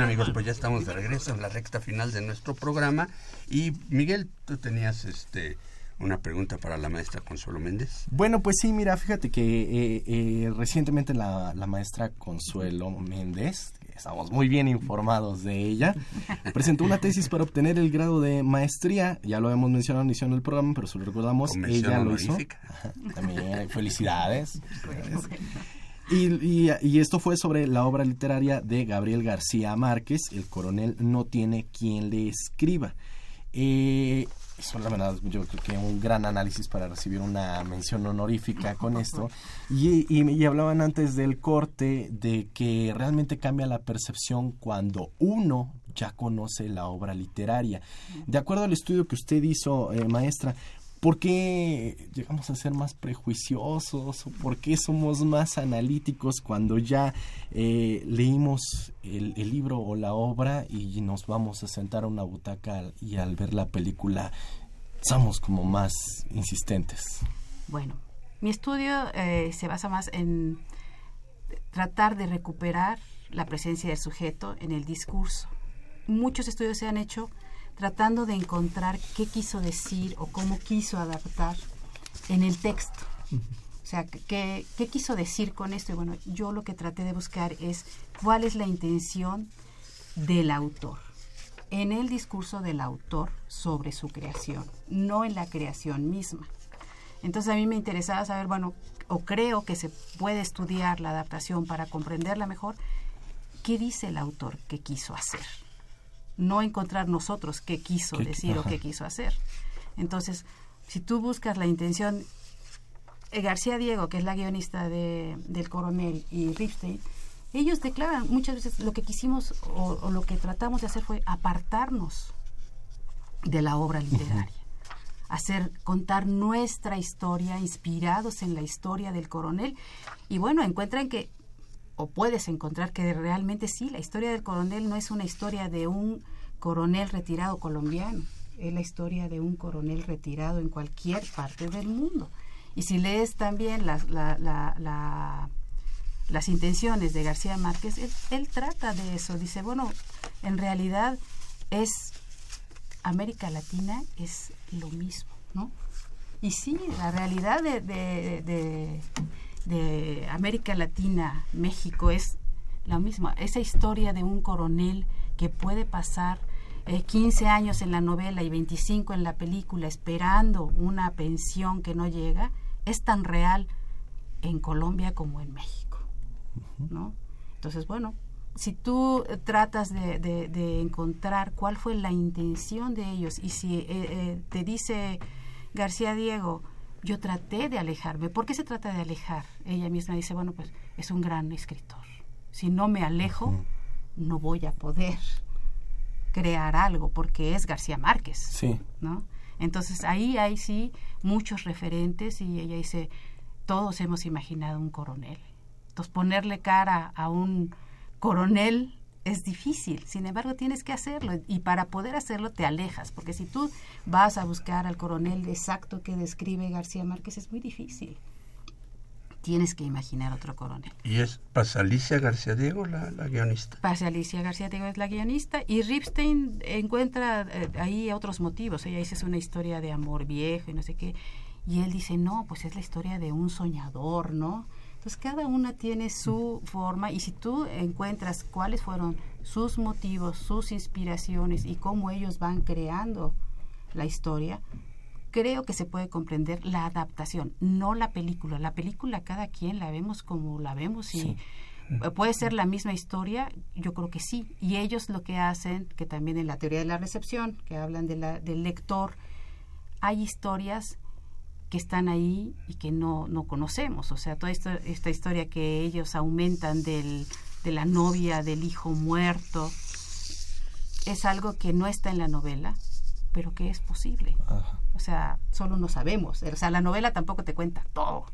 amigos, pues ya estamos de regreso en la recta final de nuestro programa. Y Miguel, tú tenías este una pregunta para la maestra Consuelo Méndez. Bueno, pues sí, mira, fíjate que eh, eh, recientemente la, la maestra Consuelo Méndez, estamos muy bien informados de ella, presentó una tesis para obtener el grado de maestría. Ya lo habíamos mencionado en la edición del programa, pero si lo recordamos, ella lo hizo. Ajá, También, felicidades. Y, y- esto fue sobre la obra literaria de Gabriel García Márquez, El coronel no tiene quien le escriba. Eh, la verdad yo creo que un gran análisis para recibir una mención honorífica con esto. Y, y- y hablaban antes del corte de que realmente cambia la percepción cuando uno ya conoce la obra literaria. De acuerdo al estudio que usted hizo, eh, maestra, ¿Por qué llegamos a ser más prejuiciosos? ¿O ¿Por qué somos más analíticos cuando ya eh, leímos el, el libro o la obra y nos vamos a sentar a una butaca y al ver la película somos como más insistentes? Bueno, mi estudio eh, se basa más en tratar de recuperar la presencia del sujeto en el discurso. Muchos estudios se han hecho tratando de encontrar qué quiso decir o cómo quiso adaptar en el texto. O sea, ¿qué, quiso decir con esto? Y bueno, yo lo que traté de buscar es cuál es la intención del autor en el discurso del autor sobre su creación, no en la creación misma. Entonces a mí me interesaba saber, bueno, o creo que se puede estudiar la adaptación para comprenderla mejor, qué dice el autor que quiso hacer. No encontrar nosotros qué quiso ¿Qué- decir o qué quiso hacer. Entonces, si tú buscas la intención, eh, García Diego, que es la guionista de, del coronel, y Ripstein, ellos declaran muchas veces lo que quisimos o, o lo que tratamos de hacer fue apartarnos de la obra literaria. Hacer contar nuestra historia inspirados en la historia del coronel. Y bueno encuentran que o puedes encontrar que realmente sí la historia del coronel no es una historia de un coronel retirado colombiano es la historia de un coronel retirado en cualquier parte del mundo y si lees también las la- la- la- las intenciones de García Márquez él, trata de eso dice bueno en realidad es América Latina es lo mismo, ¿no? Y sí, la realidad de- de América Latina, México, es lo mismo. Esa historia de un coronel que puede pasar eh, 15 años en la novela y 25 en la película esperando una pensión que no llega, es tan real en Colombia como en México, ¿no? Entonces, bueno, si tú tratas de, de- de encontrar cuál fue la intención de ellos y si eh, eh, te dice García Diego, yo traté de alejarme, ¿por qué se trata de alejar? Ella misma dice, bueno, pues es un gran escritor. Si no me alejo, no voy a poder crear algo porque es García Márquez. Sí. ¿no? Entonces ahí hay sí muchos referentes y ella dice, todos hemos imaginado un coronel. Entonces ponerle cara a un coronel es difícil, sin embargo tienes que hacerlo y para poder hacerlo te alejas, porque si tú vas a buscar al coronel exacto que describe García Márquez es muy difícil. Tienes que imaginar otro coronel. Y es Pasalicia García Diego, la, la guionista. Pase Alicia García Diego es la guionista y Ripstein encuentra eh, ahí otros motivos. Ella dice es una historia de amor viejo y no sé qué. Y él dice, no, pues es la historia de un soñador, ¿no? Entonces cada una tiene su forma y si tú encuentras cuáles fueron sus motivos, sus inspiraciones y cómo ellos van creando la historia, creo que se puede comprender la adaptación, no la película. La película cada quien la vemos como la vemos y Sí. puede ser la misma historia, yo creo que sí. Y ellos lo que hacen, que también en la teoría de la recepción, que hablan de la, del lector, hay historias que están ahí y que no, no conocemos. O sea, toda esta, esta historia que ellos aumentan del, de la novia, del hijo muerto, es algo que no está en la novela, pero que es posible. O sea, solo no sabemos. O sea, la novela tampoco te cuenta todo.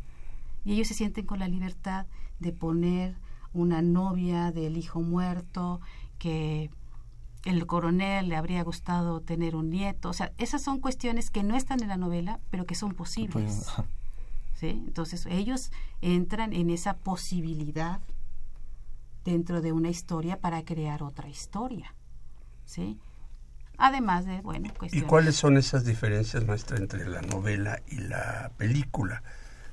Y ellos se sienten con la libertad de poner una novia del hijo muerto, que el coronel le habría gustado tener un nieto. O sea, esas son cuestiones que no están en la novela, pero que son posibles. ¿Sí? Entonces, ellos entran en esa posibilidad dentro de una historia para crear otra historia. ¿Sí? Además de, bueno, ¿Y cuáles son esas diferencias, maestra, entre la novela y la película?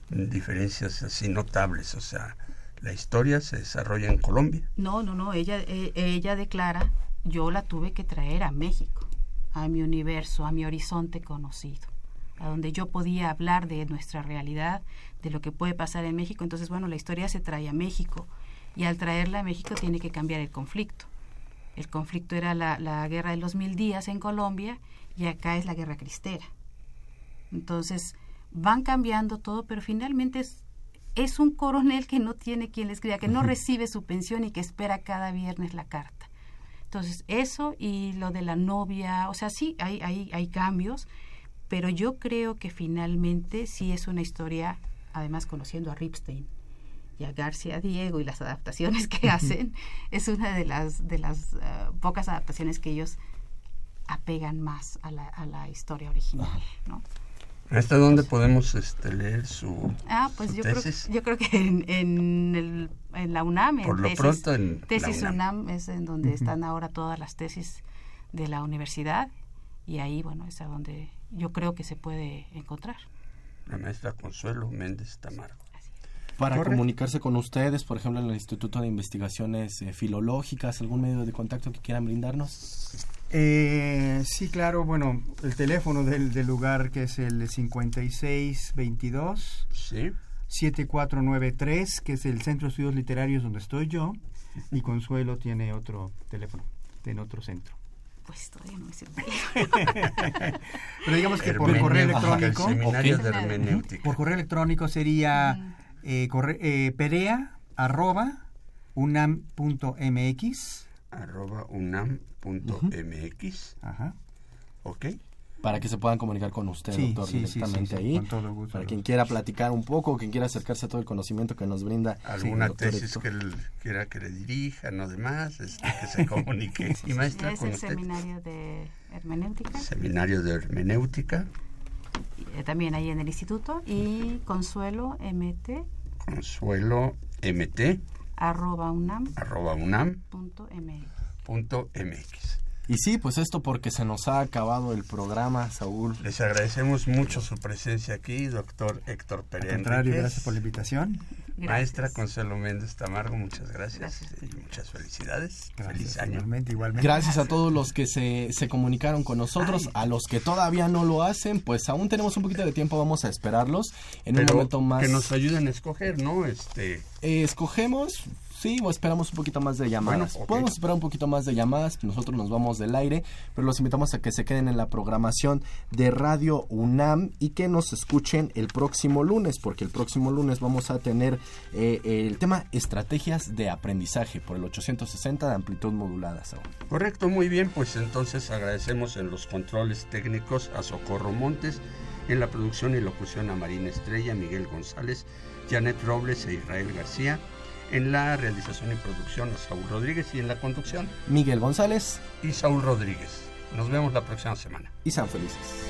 Diferencias así notables, o sea, ¿la historia se desarrolla en Colombia? No, no, no, ella, eh, ella declara, yo la tuve que traer a México, a mi universo, a mi horizonte conocido, a donde yo podía hablar de nuestra realidad, de lo que puede pasar en México. Entonces, bueno, la historia se trae a México y al traerla a México tiene que cambiar el conflicto. El conflicto era la, la guerra de los mil días en Colombia y acá es la guerra cristera. Entonces, van cambiando todo, pero finalmente es, es un coronel que no tiene quien le escriba, que no recibe su pensión y que espera cada viernes la carta. Entonces, eso y lo de la novia, o sea, sí, hay, hay, hay cambios, pero yo creo que finalmente sí es una historia, además conociendo a Ripstein, y a García Diego y las adaptaciones que hacen, es una de las, de las eh, pocas adaptaciones que ellos apegan más a la, a la historia original, ¿no? ¿Hasta dónde podemos este, leer su Ah, pues yo, Creo, yo creo que en, en, el, en la UNAM, Por lo tesis, pronto en tesis la UNAM. UNAM. es en donde están ahora todas las tesis de la universidad y ahí, bueno, es a donde yo creo que se puede encontrar. La maestra Consuelo Méndez Tamargo. Para Correcto. comunicarse con ustedes, por ejemplo, en el Instituto de Investigaciones eh, Filológicas, algún medio de contacto que quieran brindarnos. Eh, sí, claro, bueno, el teléfono del, del lugar que es el 5622 sí. 7493, que es el Centro de Estudios Literarios donde estoy yo, y Consuelo tiene otro teléfono en otro centro. Pues todavía no me sé. Pero digamos que por correo electrónico, El de hermenéutica. por correo electrónico sería eh, corre- eh, perea arroba unam.mx arroba unam.mx. Ajá. Ok. Para que se puedan comunicar con usted, Sí, doctor, sí, directamente sí, sí, ahí. con todo gusto. Para quien quiera platicar un poco, quien quiera acercarse a todo el conocimiento que nos brinda. alguna tesis Héctor. que él quiera que le dirija, no demás, este, que se comunique. y maestra, es con el usted. seminario de hermenéutica, Seminario de hermenéutica, eh, también ahí en el instituto, y Consuelo MT Consuelo MT, arroba unam arroba unam punto MX. punto MX. Y sí, pues esto porque se nos ha acabado el programa, Saúl. Les agradecemos mucho su presencia aquí, doctor Héctor Al Pérez. contrario, gracias por la invitación. Maestra Consuelo Méndez Tamargo, muchas gracias, y muchas felicidades. Feliz año. Igualmente, igualmente. Gracias a todos los que se, se comunicaron con nosotros, a los que todavía no lo hacen, pues aún tenemos un poquito de tiempo, vamos a esperarlos. En un momento más que nos ayuden a escoger, ¿no? Este, eh, escogemos, sí, o esperamos un poquito más de llamadas. Bueno. Podemos esperar un poquito más de llamadas, nosotros nos vamos del aire, pero los invitamos a que se queden en la programación de Radio UNAM y que nos escuchen el próximo lunes, porque el próximo lunes vamos a tener eh, el tema estrategias de aprendizaje por el 860 de amplitud modulada, Saúl. Correcto, muy bien, pues entonces agradecemos en los controles técnicos a Socorro Montes, en la producción y locución a Marina Estrella, Miguel González, Janet Robles e Israel García, en la realización y producción a Saúl Rodríguez y en la conducción Miguel González y Saúl Rodríguez. Nos vemos la próxima semana. y sean felices.